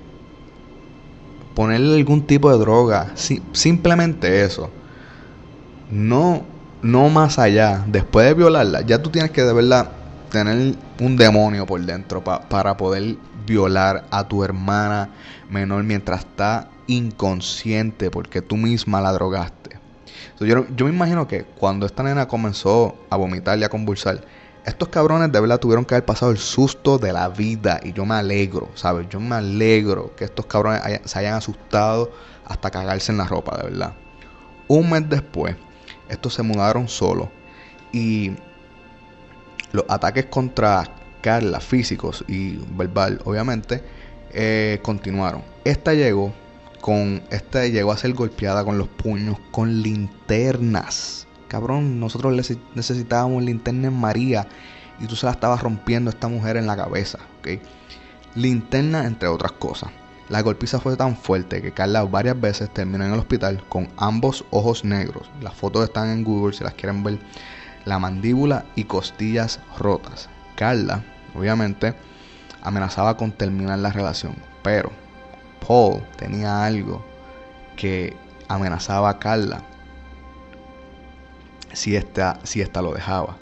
ponerle algún tipo de droga. Si- simplemente eso. No, no más allá. Después de violarla, ya tú tienes que de verdad tener un demonio por dentro pa- para poder violar a tu hermana menor mientras está inconsciente porque tú misma la drogaste. Yo, me imagino que cuando esta nena comenzó a vomitar y a convulsar, estos cabrones de verdad tuvieron que haber pasado el susto de la vida. Y yo me alegro, ¿sabes? Yo me alegro que estos cabrones se hayan asustado hasta cagarse en la ropa, de verdad. Un mes después, estos se mudaron solos. Y los ataques contra Carla, físicos y verbal, obviamente, eh, continuaron. Esta llegó con. Esta llegó a ser golpeada con los puños con linternas. Cabrón, nosotros nece- necesitábamos linterna en María. Y tú se la estabas rompiendo a esta mujer en la cabeza, ¿ok? Linterna, entre otras cosas. La golpiza fue tan fuerte que Carla varias veces terminó en el hospital con ambos ojos negros. Las fotos están en Google si las quieren ver. La mandíbula y costillas rotas. Carla, obviamente, amenazaba con terminar la relación. Pero Paul tenía algo que amenazaba a Carla si esta, si esta lo dejaba.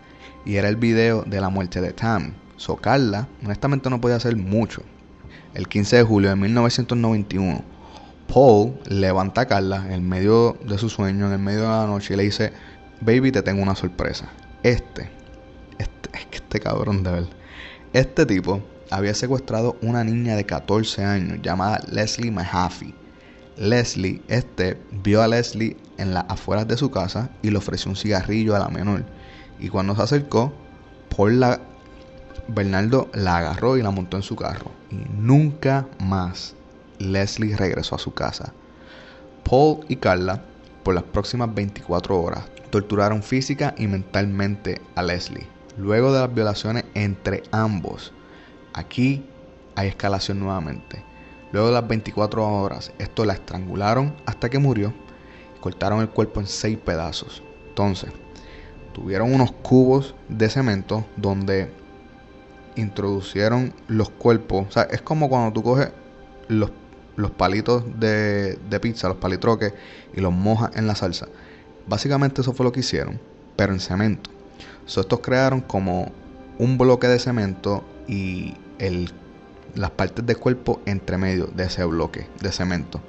Y era el video de la muerte de Tam. So Carla, honestamente no podía hacer mucho. El 15 de julio de 1991, Paul levanta a Carla en medio de su sueño, en el medio de la noche, y le dice, baby, te tengo una sorpresa. Este, este, es que este cabrón de verdad. Este tipo había secuestrado una niña de 14 años llamada Leslie Mahaffey. Leslie, este, vio a Leslie en las afueras de su casa y le ofreció un cigarrillo a la menor. Y cuando se acercó, Paul la, Bernardo la agarró y la montó en su carro. Y nunca más Leslie regresó a su casa. Paul y Carla, por las próximas 24 horas, torturaron física y mentalmente a Leslie. Luego de las violaciones entre ambos, aquí hay escalación nuevamente. Luego de las 24 horas, esto la estrangularon hasta que murió y cortaron el cuerpo en seis pedazos. Entonces, tuvieron unos cubos de cemento donde introducieron los cuerpos. O sea, es como cuando tú coges los, los palitos de, de pizza, los palitroques, y los mojas en la salsa. Básicamente eso fue lo que hicieron, pero en cemento. So, estos crearon como un bloque de cemento y el, las partes del cuerpo entre medio de ese bloque de cemento.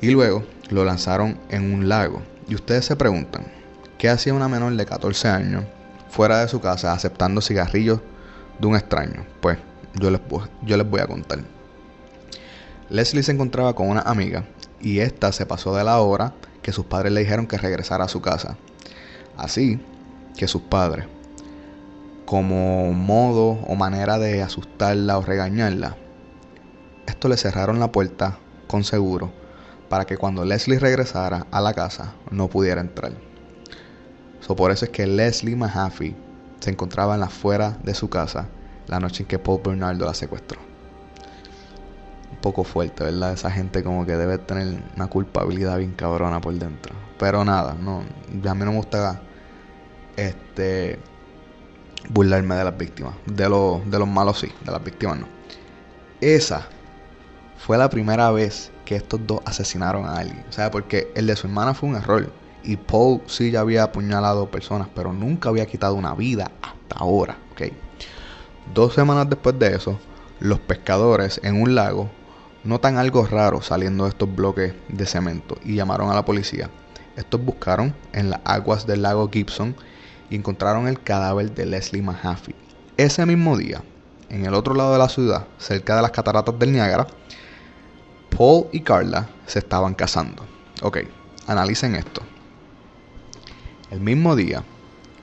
Y luego lo lanzaron en un lago. Y ustedes se preguntan, ¿qué hacía una menor de 14 años fuera de su casa aceptando cigarrillos de un extraño? Pues yo les, yo les voy a contar. Leslie se encontraba con una amiga y esta se pasó de la hora que sus padres le dijeron que regresara a su casa. Así que sus padres, como modo o manera de asustarla o regañarla, esto le cerraron la puerta con seguro para que cuando Leslie regresara a la casa no pudiera entrar. So, por eso es que Leslie Mahaffey se encontraba en la afuera de su casa la noche en que Paul Bernardo la secuestró. Un poco fuerte, ¿verdad? Esa gente como que debe tener una culpabilidad bien cabrona por dentro. Pero nada, no, a mí no me gusta este burlarme de las víctimas. De, los de los malos sí, de las víctimas no. Esa fue la primera vez que estos dos asesinaron a alguien. O sea, porque el de su hermana fue un error. Y Paul sí ya había apuñalado personas, pero nunca había quitado una vida hasta ahora. Dos semanas después de eso, los pescadores en un lago notan algo raro saliendo de estos bloques de cemento y llamaron a la policía. Estos buscaron en las aguas del lago Gibson y encontraron el cadáver de Leslie Mahaffey. Ese mismo día, en el otro lado de la ciudad, cerca de las cataratas del Niágara, Paul y Carla se estaban casando. Ok, analicen esto. El mismo día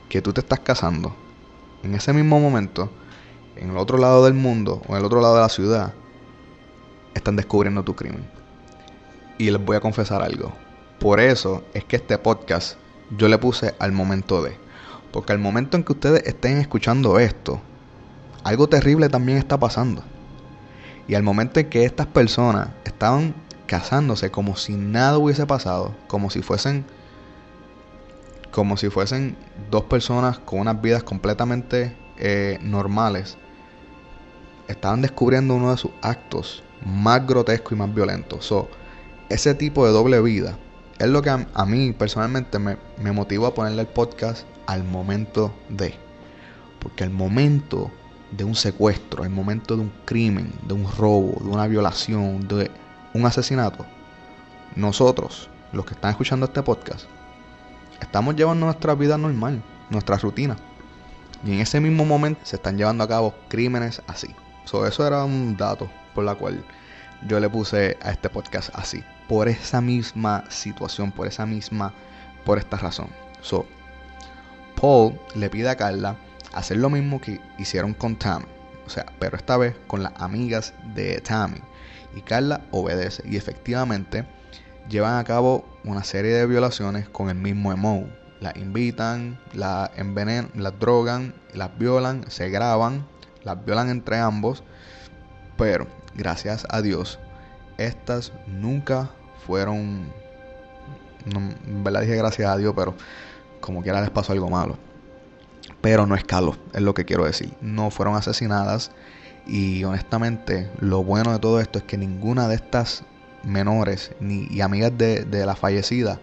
que tú te estás casando, en ese mismo momento, en el otro lado del mundo o en el otro lado de la ciudad, están descubriendo tu crimen. Y les voy a confesar algo. Por eso es que este podcast yo le puse al momento de. Porque al momento en que ustedes estén escuchando esto, algo terrible también está pasando. Y al momento en que estas personas estaban casándose como si nada hubiese pasado, como si fuesen como si fuesen dos personas con unas vidas completamente eh, normales, estaban descubriendo uno de sus actos más grotescos y más violentos. So, ese tipo de doble vida es lo que a, mí personalmente me, me motivó a ponerle el podcast al momento de. Porque el momento de un secuestro, el momento de un crimen, de un robo, de una violación, de un asesinato, nosotros, los que están escuchando este podcast, estamos llevando nuestra vida normal, nuestra rutina. Y en ese mismo momento se están llevando a cabo crímenes así. So, eso era un dato por la cual yo le puse a este podcast así. Por esa misma situación, por esa misma, por esta razón. So, Paul le pide a Carla hacer lo mismo que hicieron con Tammy. O sea, pero esta vez con las amigas de Tammy. Y Carla obedece. Y efectivamente llevan a cabo una serie de violaciones con el mismo emo. Las invitan, las envenenan, las drogan, las violan, se graban, las violan entre ambos. Pero, gracias a Dios, estas nunca fueron... No, en verdad dije gracias a Dios, pero como quiera les pasó algo malo pero no escaló, es lo que quiero decir. No fueron asesinadas y honestamente lo bueno de todo esto es que ninguna de estas menores ni y amigas de, la fallecida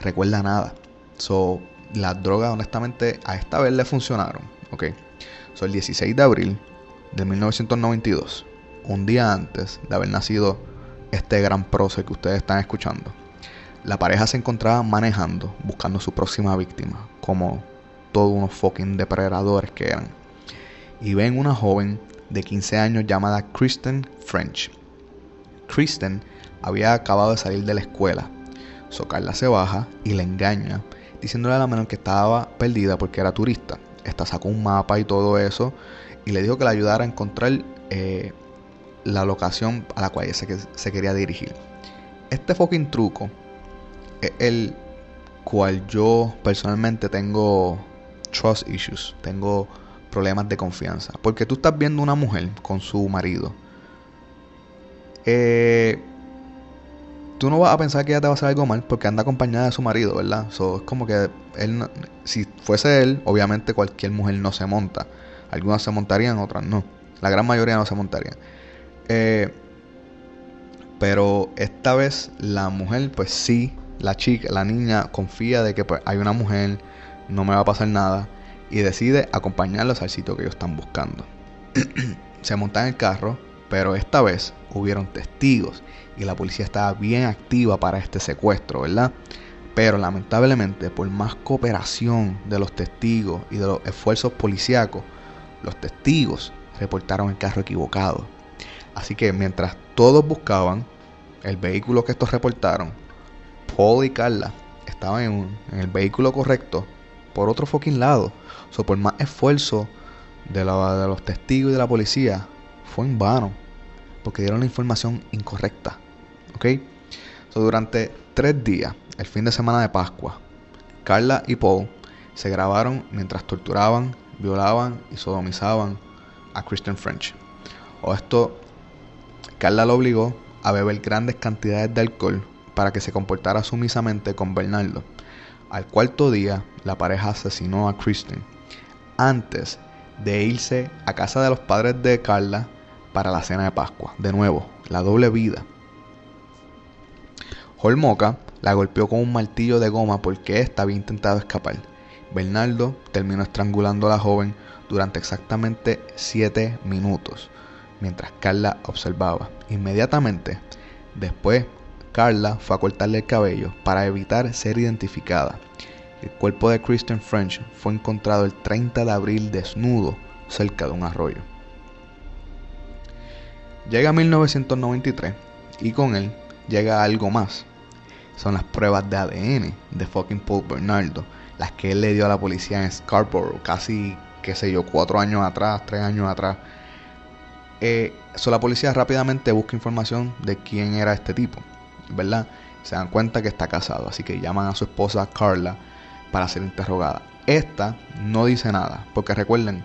recuerda nada. So, las drogas honestamente a esta vez le funcionaron. Ok. So, el 16 de abril de 1992, un día antes de haber nacido este gran proceso que ustedes están escuchando, la pareja se encontraba manejando, buscando su próxima víctima, como todos unos fucking depredadores que eran. Y ven una joven de 15 años llamada Kristen French. Kristen había acabado de salir de la escuela. So Carla se baja y la engaña, diciéndole a la menor que estaba perdida porque era turista. Esta sacó un mapa y todo eso y le dijo que la ayudara a encontrar eh, la locación a la cual ella se, se quería dirigir. Este fucking truco es el cual yo personalmente tengo trust issues, tengo problemas de confianza. Porque tú estás viendo una mujer con su marido. Eh, tú no vas a pensar que ella te va a hacer algo mal porque anda acompañada de su marido, ¿verdad? So, es como que él, si fuese él, obviamente cualquier mujer no se monta. Algunas se montarían, otras no. La gran mayoría no se montarían. Eh, pero esta vez la mujer, pues sí, la chica, la niña confía de que pues, hay una mujer, no me va a pasar nada, y decide acompañarlos al sitio que ellos están buscando. Se montan en el carro, pero esta vez hubieron testigos y la policía estaba bien activa para este secuestro, ¿verdad? Pero lamentablemente, por más cooperación de los testigos y de los esfuerzos policíacos, los testigos reportaron el carro equivocado. Así que mientras todos buscaban el vehículo que estos reportaron, Paul y Carla estaban en, el vehículo correcto por otro fucking lado. So, por más esfuerzo de, la- de los testigos y de la policía, fue en vano. Porque dieron la información incorrecta. So, durante tres días, el fin de semana de Pascua, Carla y Paul se grabaron mientras torturaban, violaban y sodomizaban a Christian French. Esto, Carla lo obligó a beber grandes cantidades de alcohol para que se comportara sumisamente con Bernardo. Al cuarto día, la pareja asesinó a Kristen antes de irse a casa de los padres de Carla para la cena de Pascua. De nuevo, la doble vida. Holmoca la golpeó con un martillo de goma porque ésta había intentado escapar. Bernardo terminó estrangulando a la joven durante exactamente 7 minutos, mientras Carla observaba. Inmediatamente después, Carla fue a cortarle el cabello para evitar ser identificada. El cuerpo de Kristen French fue encontrado el 30 de abril desnudo cerca de un arroyo. Llega 1993 y con él llega algo más. Son las pruebas de ADN de fucking Paul Bernardo, las que él le dio a la policía en Scarborough, casi, qué sé yo, cuatro años atrás, tres años atrás. Eh, so la policía rápidamente busca información de quién era este tipo, ¿verdad? Se dan cuenta que está casado, así que llaman a su esposa Carla para ser interrogada. Esta no dice nada, porque recuerden,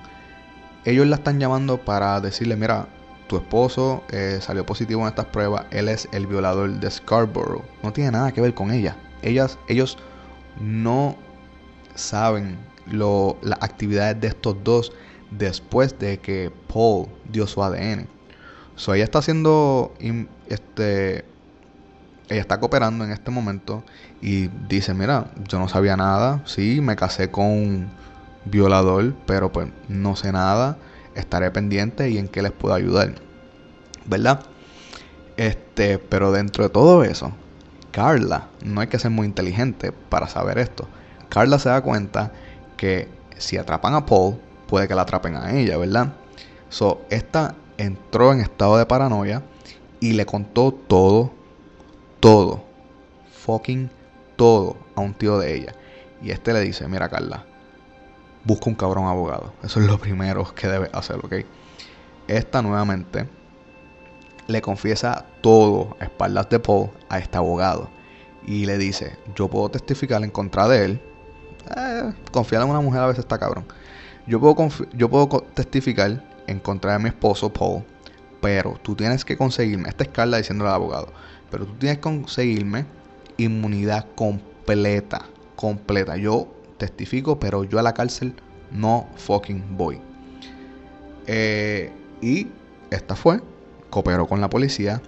ellos la están llamando para decirle, mira, tu esposo eh, salió positivo en estas pruebas, él es el violador de Scarborough. No tiene nada que ver con ella. Ellas, ellos no saben lo, las actividades de estos dos después de que Paul dio su ADN. So, ella está haciendo, este, ella está cooperando en este momento y dice, mira, yo no sabía nada, sí, me casé con un violador, pero pues no sé nada, estaré pendiente y en qué les puedo ayudar, ¿verdad? Este, pero dentro de todo eso, Carla, no hay que ser muy inteligente para saber esto. Carla se da cuenta que si atrapan a Paul, puede que la atrapen a ella, ¿verdad? So, esta entró en estado de paranoia y le contó todo, todo, fucking todo a un tío de ella. Y este le dice, mira Carla, busca un cabrón abogado. Eso es lo primero que debes hacer, ¿ok? Esta nuevamente le confiesa todo a espaldas de Paul a este abogado. Y le dice, yo puedo testificar en contra de él. Eh, confiar en una mujer a veces está cabrón. Yo puedo, yo puedo testificar en contra de mi esposo Paul. Pero tú tienes que conseguirme, esta es Carla diciéndole al abogado, pero tú tienes que conseguirme inmunidad completa, completa. Yo testifico, pero yo a la cárcel no fucking voy. Eh, y esta fue, cooperó con la policía,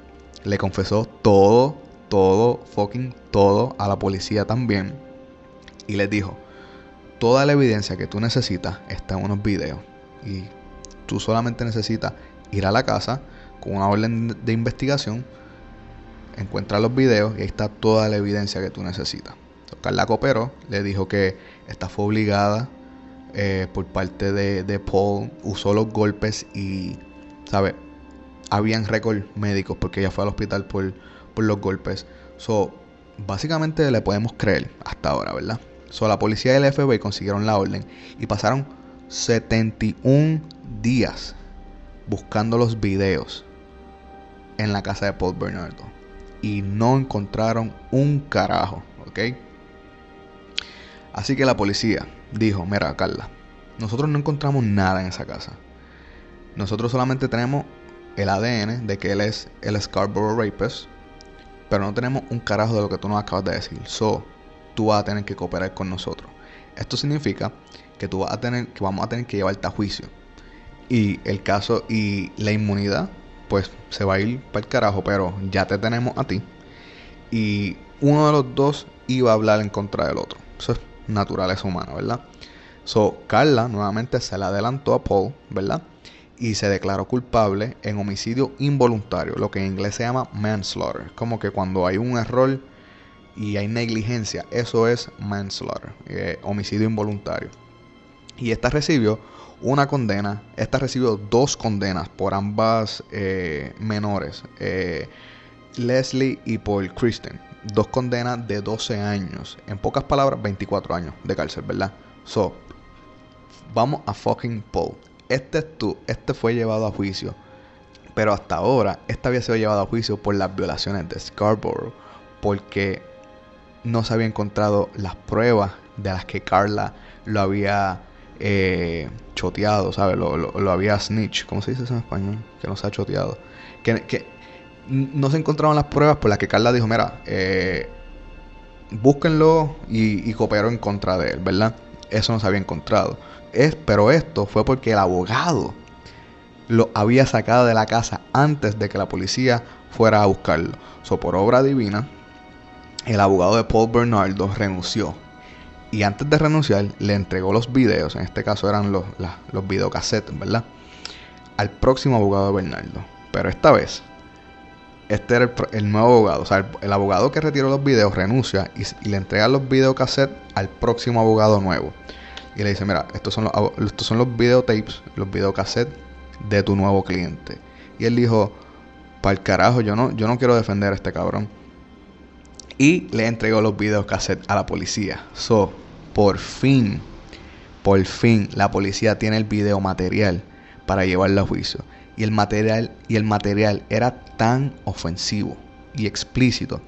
le confesó todo, todo, fucking todo a la policía también. Y les dijo, toda la evidencia que tú necesitas está en unos videos. Y tú solamente necesitas ir a la casa con una orden de investigación, encuentrar los videos y ahí está toda la evidencia que tú necesitas. Carla cooperó, le dijo que esta fue obligada eh, por parte de, de Paul, usó los golpes y, ¿sabes? Habían récords médicos porque ella fue al hospital por, por los golpes. So, básicamente le podemos creer hasta ahora, ¿verdad? So, la policía y el FBI consiguieron la orden y pasaron 71 días buscando los videos en la casa de Paul Bernardo y no encontraron un carajo, ¿ok? Así que la policía dijo, mira Carla, nosotros no encontramos nada en esa casa. Nosotros solamente tenemos el ADN de que él es el Scarborough Rapist pero no tenemos un carajo de lo que tú nos acabas de decir. So, tú vas a tener que cooperar con nosotros. Esto significa que tú vas a tener, que vamos a tener que llevarte a juicio. Y el caso y la inmunidad, pues se va a ir para el carajo, pero ya te tenemos a ti. Y uno de los dos iba a hablar en contra del otro. Eso es naturaleza humana, ¿verdad? So, Carla nuevamente se le adelantó a Paul, ¿verdad? Y se declaró culpable en homicidio involuntario, lo que en inglés se llama manslaughter. Como que cuando hay un error y hay negligencia, eso es manslaughter, eh, homicidio involuntario. Y esta recibió una condena, esta recibió dos condenas por ambas eh, menores, eh, Leslie y Paul Kristen. Dos condenas de 12 años, en pocas palabras, 24 años de cárcel, ¿verdad? So, vamos a fucking Paul. Este es tú, este fue llevado a juicio. Pero hasta ahora, este había sido llevado a juicio por las violaciones de Scarborough. Porque no se había encontrado las pruebas de las que Carla lo había eh, choteado, ¿sabes? Lo, había snitch. ¿Cómo se dice eso en español? Que no se ha choteado. Que, no se encontraron las pruebas por las que Carla dijo, mira, eh, búsquenlo y, y cooperó en contra de él, ¿verdad? Eso no se había encontrado. Es, pero esto fue porque el abogado lo había sacado de la casa antes de que la policía fuera a buscarlo. So, por obra divina, el abogado de Paul Bernardo renunció. Y antes de renunciar, le entregó los videos, en este caso eran los, los videocassettes, ¿verdad? Al próximo abogado de Bernardo. Pero esta vez, este era el, nuevo abogado. O sea, el, abogado que retiró los videos renuncia y, le entrega los videocassettes al próximo abogado nuevo. Y le dice, mira, estos son los, estos son los videotapes, los videocassettes de tu nuevo cliente. Y él dijo, para el carajo, yo no, yo no quiero defender a este cabrón. Y le entregó los videocassettes a la policía. So, por fin, por fin, la policía tiene el video material para llevarlo a juicio. Y el material, y el material era tan ofensivo y explícito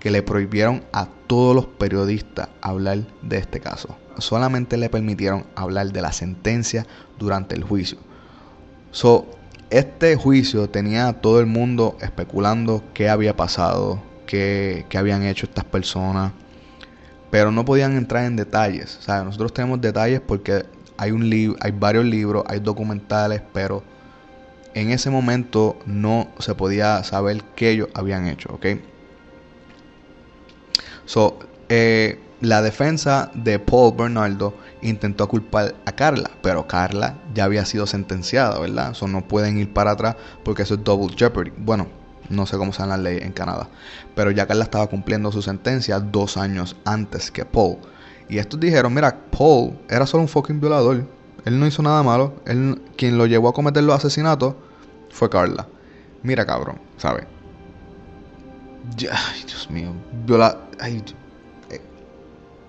que le prohibieron a todos los periodistas hablar de este caso. Solamente le permitieron hablar de la sentencia durante el juicio. So, este juicio tenía todo el mundo especulando qué había pasado, qué, qué habían hecho estas personas, pero no podían entrar en detalles. O nosotros tenemos detalles porque hay, un hay varios libros, hay documentales, pero en ese momento no se podía saber qué ellos habían hecho, ¿ok? So, eh, la defensa de Paul Bernardo intentó culpar a Carla, pero Carla ya había sido sentenciada, ¿verdad? So, no pueden ir para atrás porque eso es double jeopardy. Bueno, no sé cómo sean las leyes en Canadá, pero ya Carla estaba cumpliendo su sentencia dos años antes que Paul. Y estos dijeron, mira, Paul era solo un fucking violador. Él no hizo nada malo. Él, quien lo llevó a cometer los asesinatos fue Carla. Mira, cabrón, ¿sabes? Ay, Dios mío. Viola ay, eh,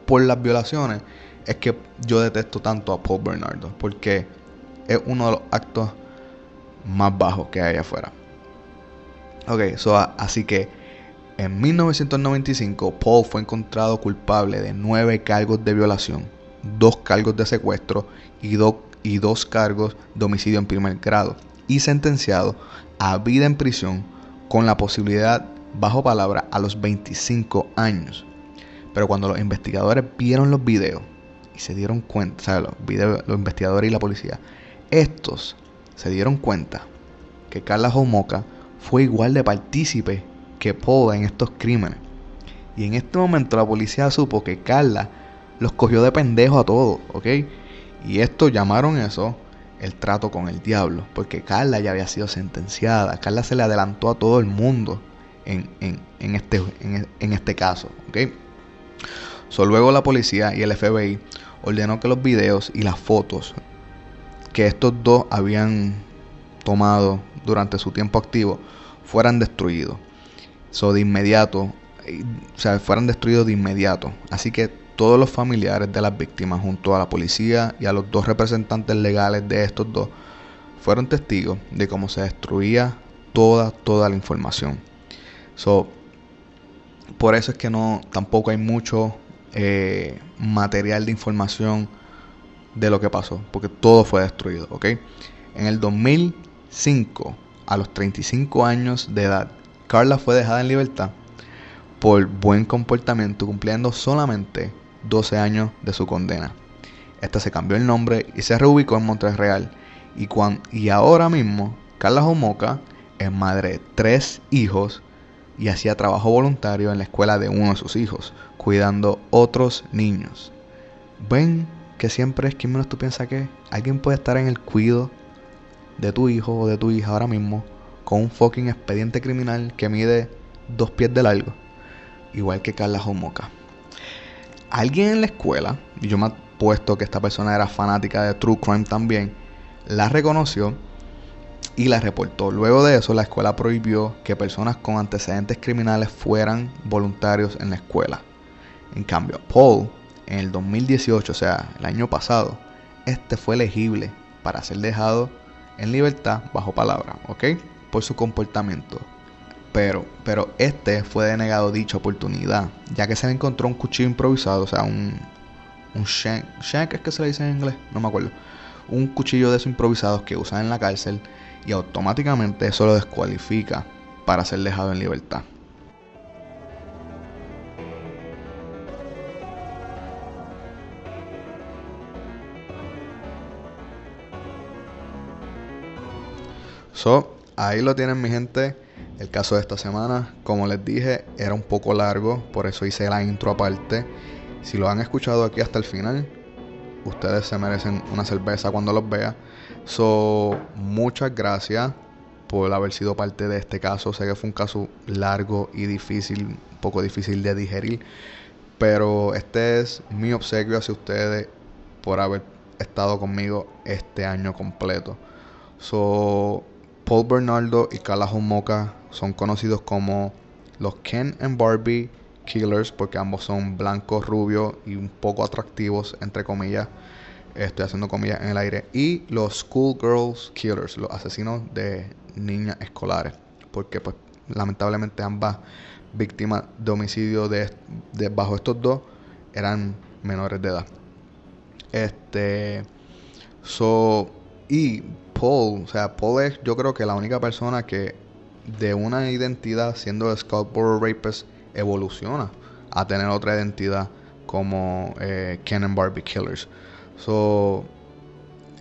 por las violaciones es que yo detesto tanto a Paul Bernardo. Porque es uno de los actos más bajos que hay afuera. Ok, so, así que en 1995 Paul fue encontrado culpable de nueve cargos de violación, dos cargos de secuestro y, y dos cargos de homicidio en primer grado y sentenciado a vida en prisión con la posibilidad, bajo palabra, a los 25 años. Pero cuando los investigadores vieron los videos y se dieron cuenta, ¿sabes? Los, videos, los investigadores y la policía, estos se dieron cuenta que Carla Homoca fue igual de partícipe que Paul en estos crímenes. Y en este momento la policía supo que Carla los cogió de pendejo a todos, ¿ok? Y esto llamaron eso el trato con el diablo, porque Carla ya había sido sentenciada, Carla se le adelantó a todo el mundo en, este, en, este caso, ¿ok? So, luego la policía y el FBI ordenó que los videos y las fotos que estos dos habían tomado durante su tiempo activo fueran destruidos. De inmediato, o sea, fueran destruidos de inmediato. Así que todos los familiares de las víctimas, junto a la policía y a los dos representantes legales de estos dos, fueron testigos de cómo se destruía toda, toda la información. So, por eso es que no, tampoco hay mucho eh, material de información de lo que pasó, porque todo fue destruido, ¿ok? En el 2005, a los 35 años de edad, Carla fue dejada en libertad por buen comportamiento, cumpliendo solamente 12 años de su condena. Este se cambió el nombre y se reubicó en Montreal. Y, y ahora mismo, Carla Homoca es madre de tres hijos y hacía trabajo voluntario en la escuela de uno de sus hijos, cuidando otros niños. Ven que siempre es quien menos tú piensas que alguien puede estar en el cuido de tu hijo o de tu hija ahora mismo con un fucking expediente criminal que mide dos pies de largo, igual que Carla Homoca. Alguien en la escuela, y yo me puesto que esta persona era fanática de True Crime también, la reconoció y la reportó. Luego de eso, la escuela prohibió que personas con antecedentes criminales fueran voluntarios en la escuela. En cambio, Paul, en el 2018, o sea, el año pasado, este fue elegible para ser dejado en libertad bajo palabra, ¿ok? Por su comportamiento. Pero, pero este fue denegado dicha oportunidad, ya que se le encontró un cuchillo improvisado, o sea, un, un shank, shank es que se le dice en inglés, no me acuerdo, un cuchillo de esos improvisados que usan en la cárcel y automáticamente eso lo descualifica para ser dejado en libertad. So, ahí lo tienen mi gente. El caso de esta semana, como les dije, era un poco largo, por eso hice la intro aparte. Si lo han escuchado aquí hasta el final, ustedes se merecen una cerveza cuando los vea. So, muchas gracias por haber sido parte de este caso. Sé que fue un caso largo y difícil, un poco difícil de digerir. Pero este es mi obsequio hacia ustedes por haber estado conmigo este año completo. So, Paul Bernardo y Carla Homoka son conocidos como los Ken and Barbie Killers porque ambos son blancos, rubios y un poco atractivos, entre comillas. Estoy haciendo comillas en el aire. Y los Schoolgirls Killers, los asesinos de niñas escolares. Porque pues lamentablemente ambas víctimas de homicidio de, bajo estos dos eran menores de edad. Este. So. Y Paul, o sea, Paul es yo creo que la única persona que de una identidad siendo Scalpel Rapist evoluciona a tener otra identidad como eh, Barbie Killers. So,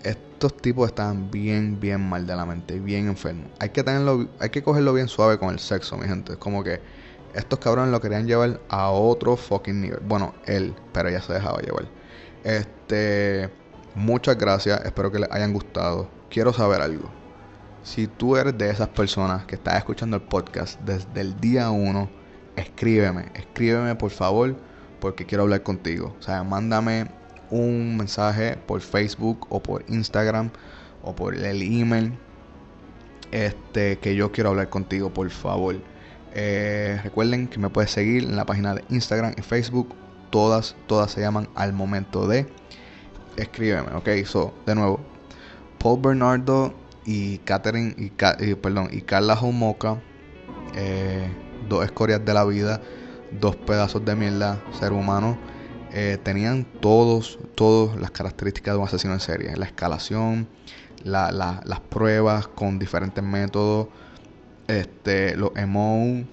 estos tipos están bien, bien mal de la mente, bien enfermos. Hay que tenerlo, hay que cogerlo bien suave con el sexo, mi gente. Es como que estos cabrones lo querían llevar a otro fucking nivel. Bueno, él, pero ya se dejaba llevar. Este, muchas gracias, espero que les hayan gustado. Quiero saber algo. Si tú eres de esas personas que estás escuchando el podcast desde el día 1, escríbeme, escríbeme por favor, porque quiero hablar contigo. O sea, mándame un mensaje por Facebook o por Instagram o por el email. Este, que yo quiero hablar contigo, por favor. Eh, recuerden que me puedes seguir en la página de Instagram y Facebook. Todas, todas se llaman al momento de. Escríbeme, ok. So, de nuevo, Paul Bernardo y Catherine y, perdón, y Carla Homoka. Eh, dos escorias de la vida, dos pedazos de mierda, ser humano, eh, tenían todos, todas las características de un asesino en serie. La escalación, las pruebas con diferentes métodos, este, los emo,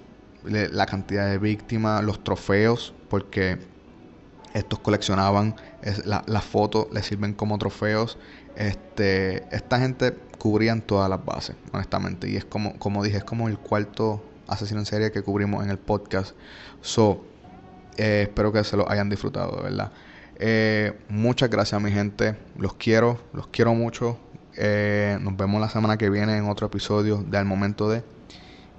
la cantidad de víctimas, los trofeos, porque estos coleccionaban las fotos, les sirven como trofeos. Este, esta gente cubrían todas las bases, honestamente. Y es como, como dije, es como el cuarto asesino en serie que cubrimos en el podcast. So, eh, espero que se lo hayan disfrutado, de verdad. Eh, muchas gracias, mi gente. Los quiero, los quiero mucho. Eh, nos vemos la semana que viene en otro episodio de Al Momento de.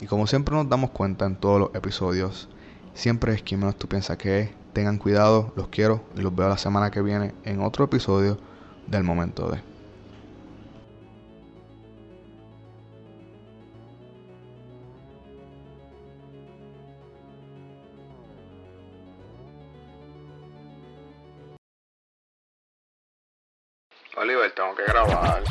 Y como siempre nos damos cuenta en todos los episodios, siempre es quien menos tú piensas que es. Tengan cuidado, los quiero y los veo la semana que viene en otro episodio del Momento de. Oliver, tengo que grabar.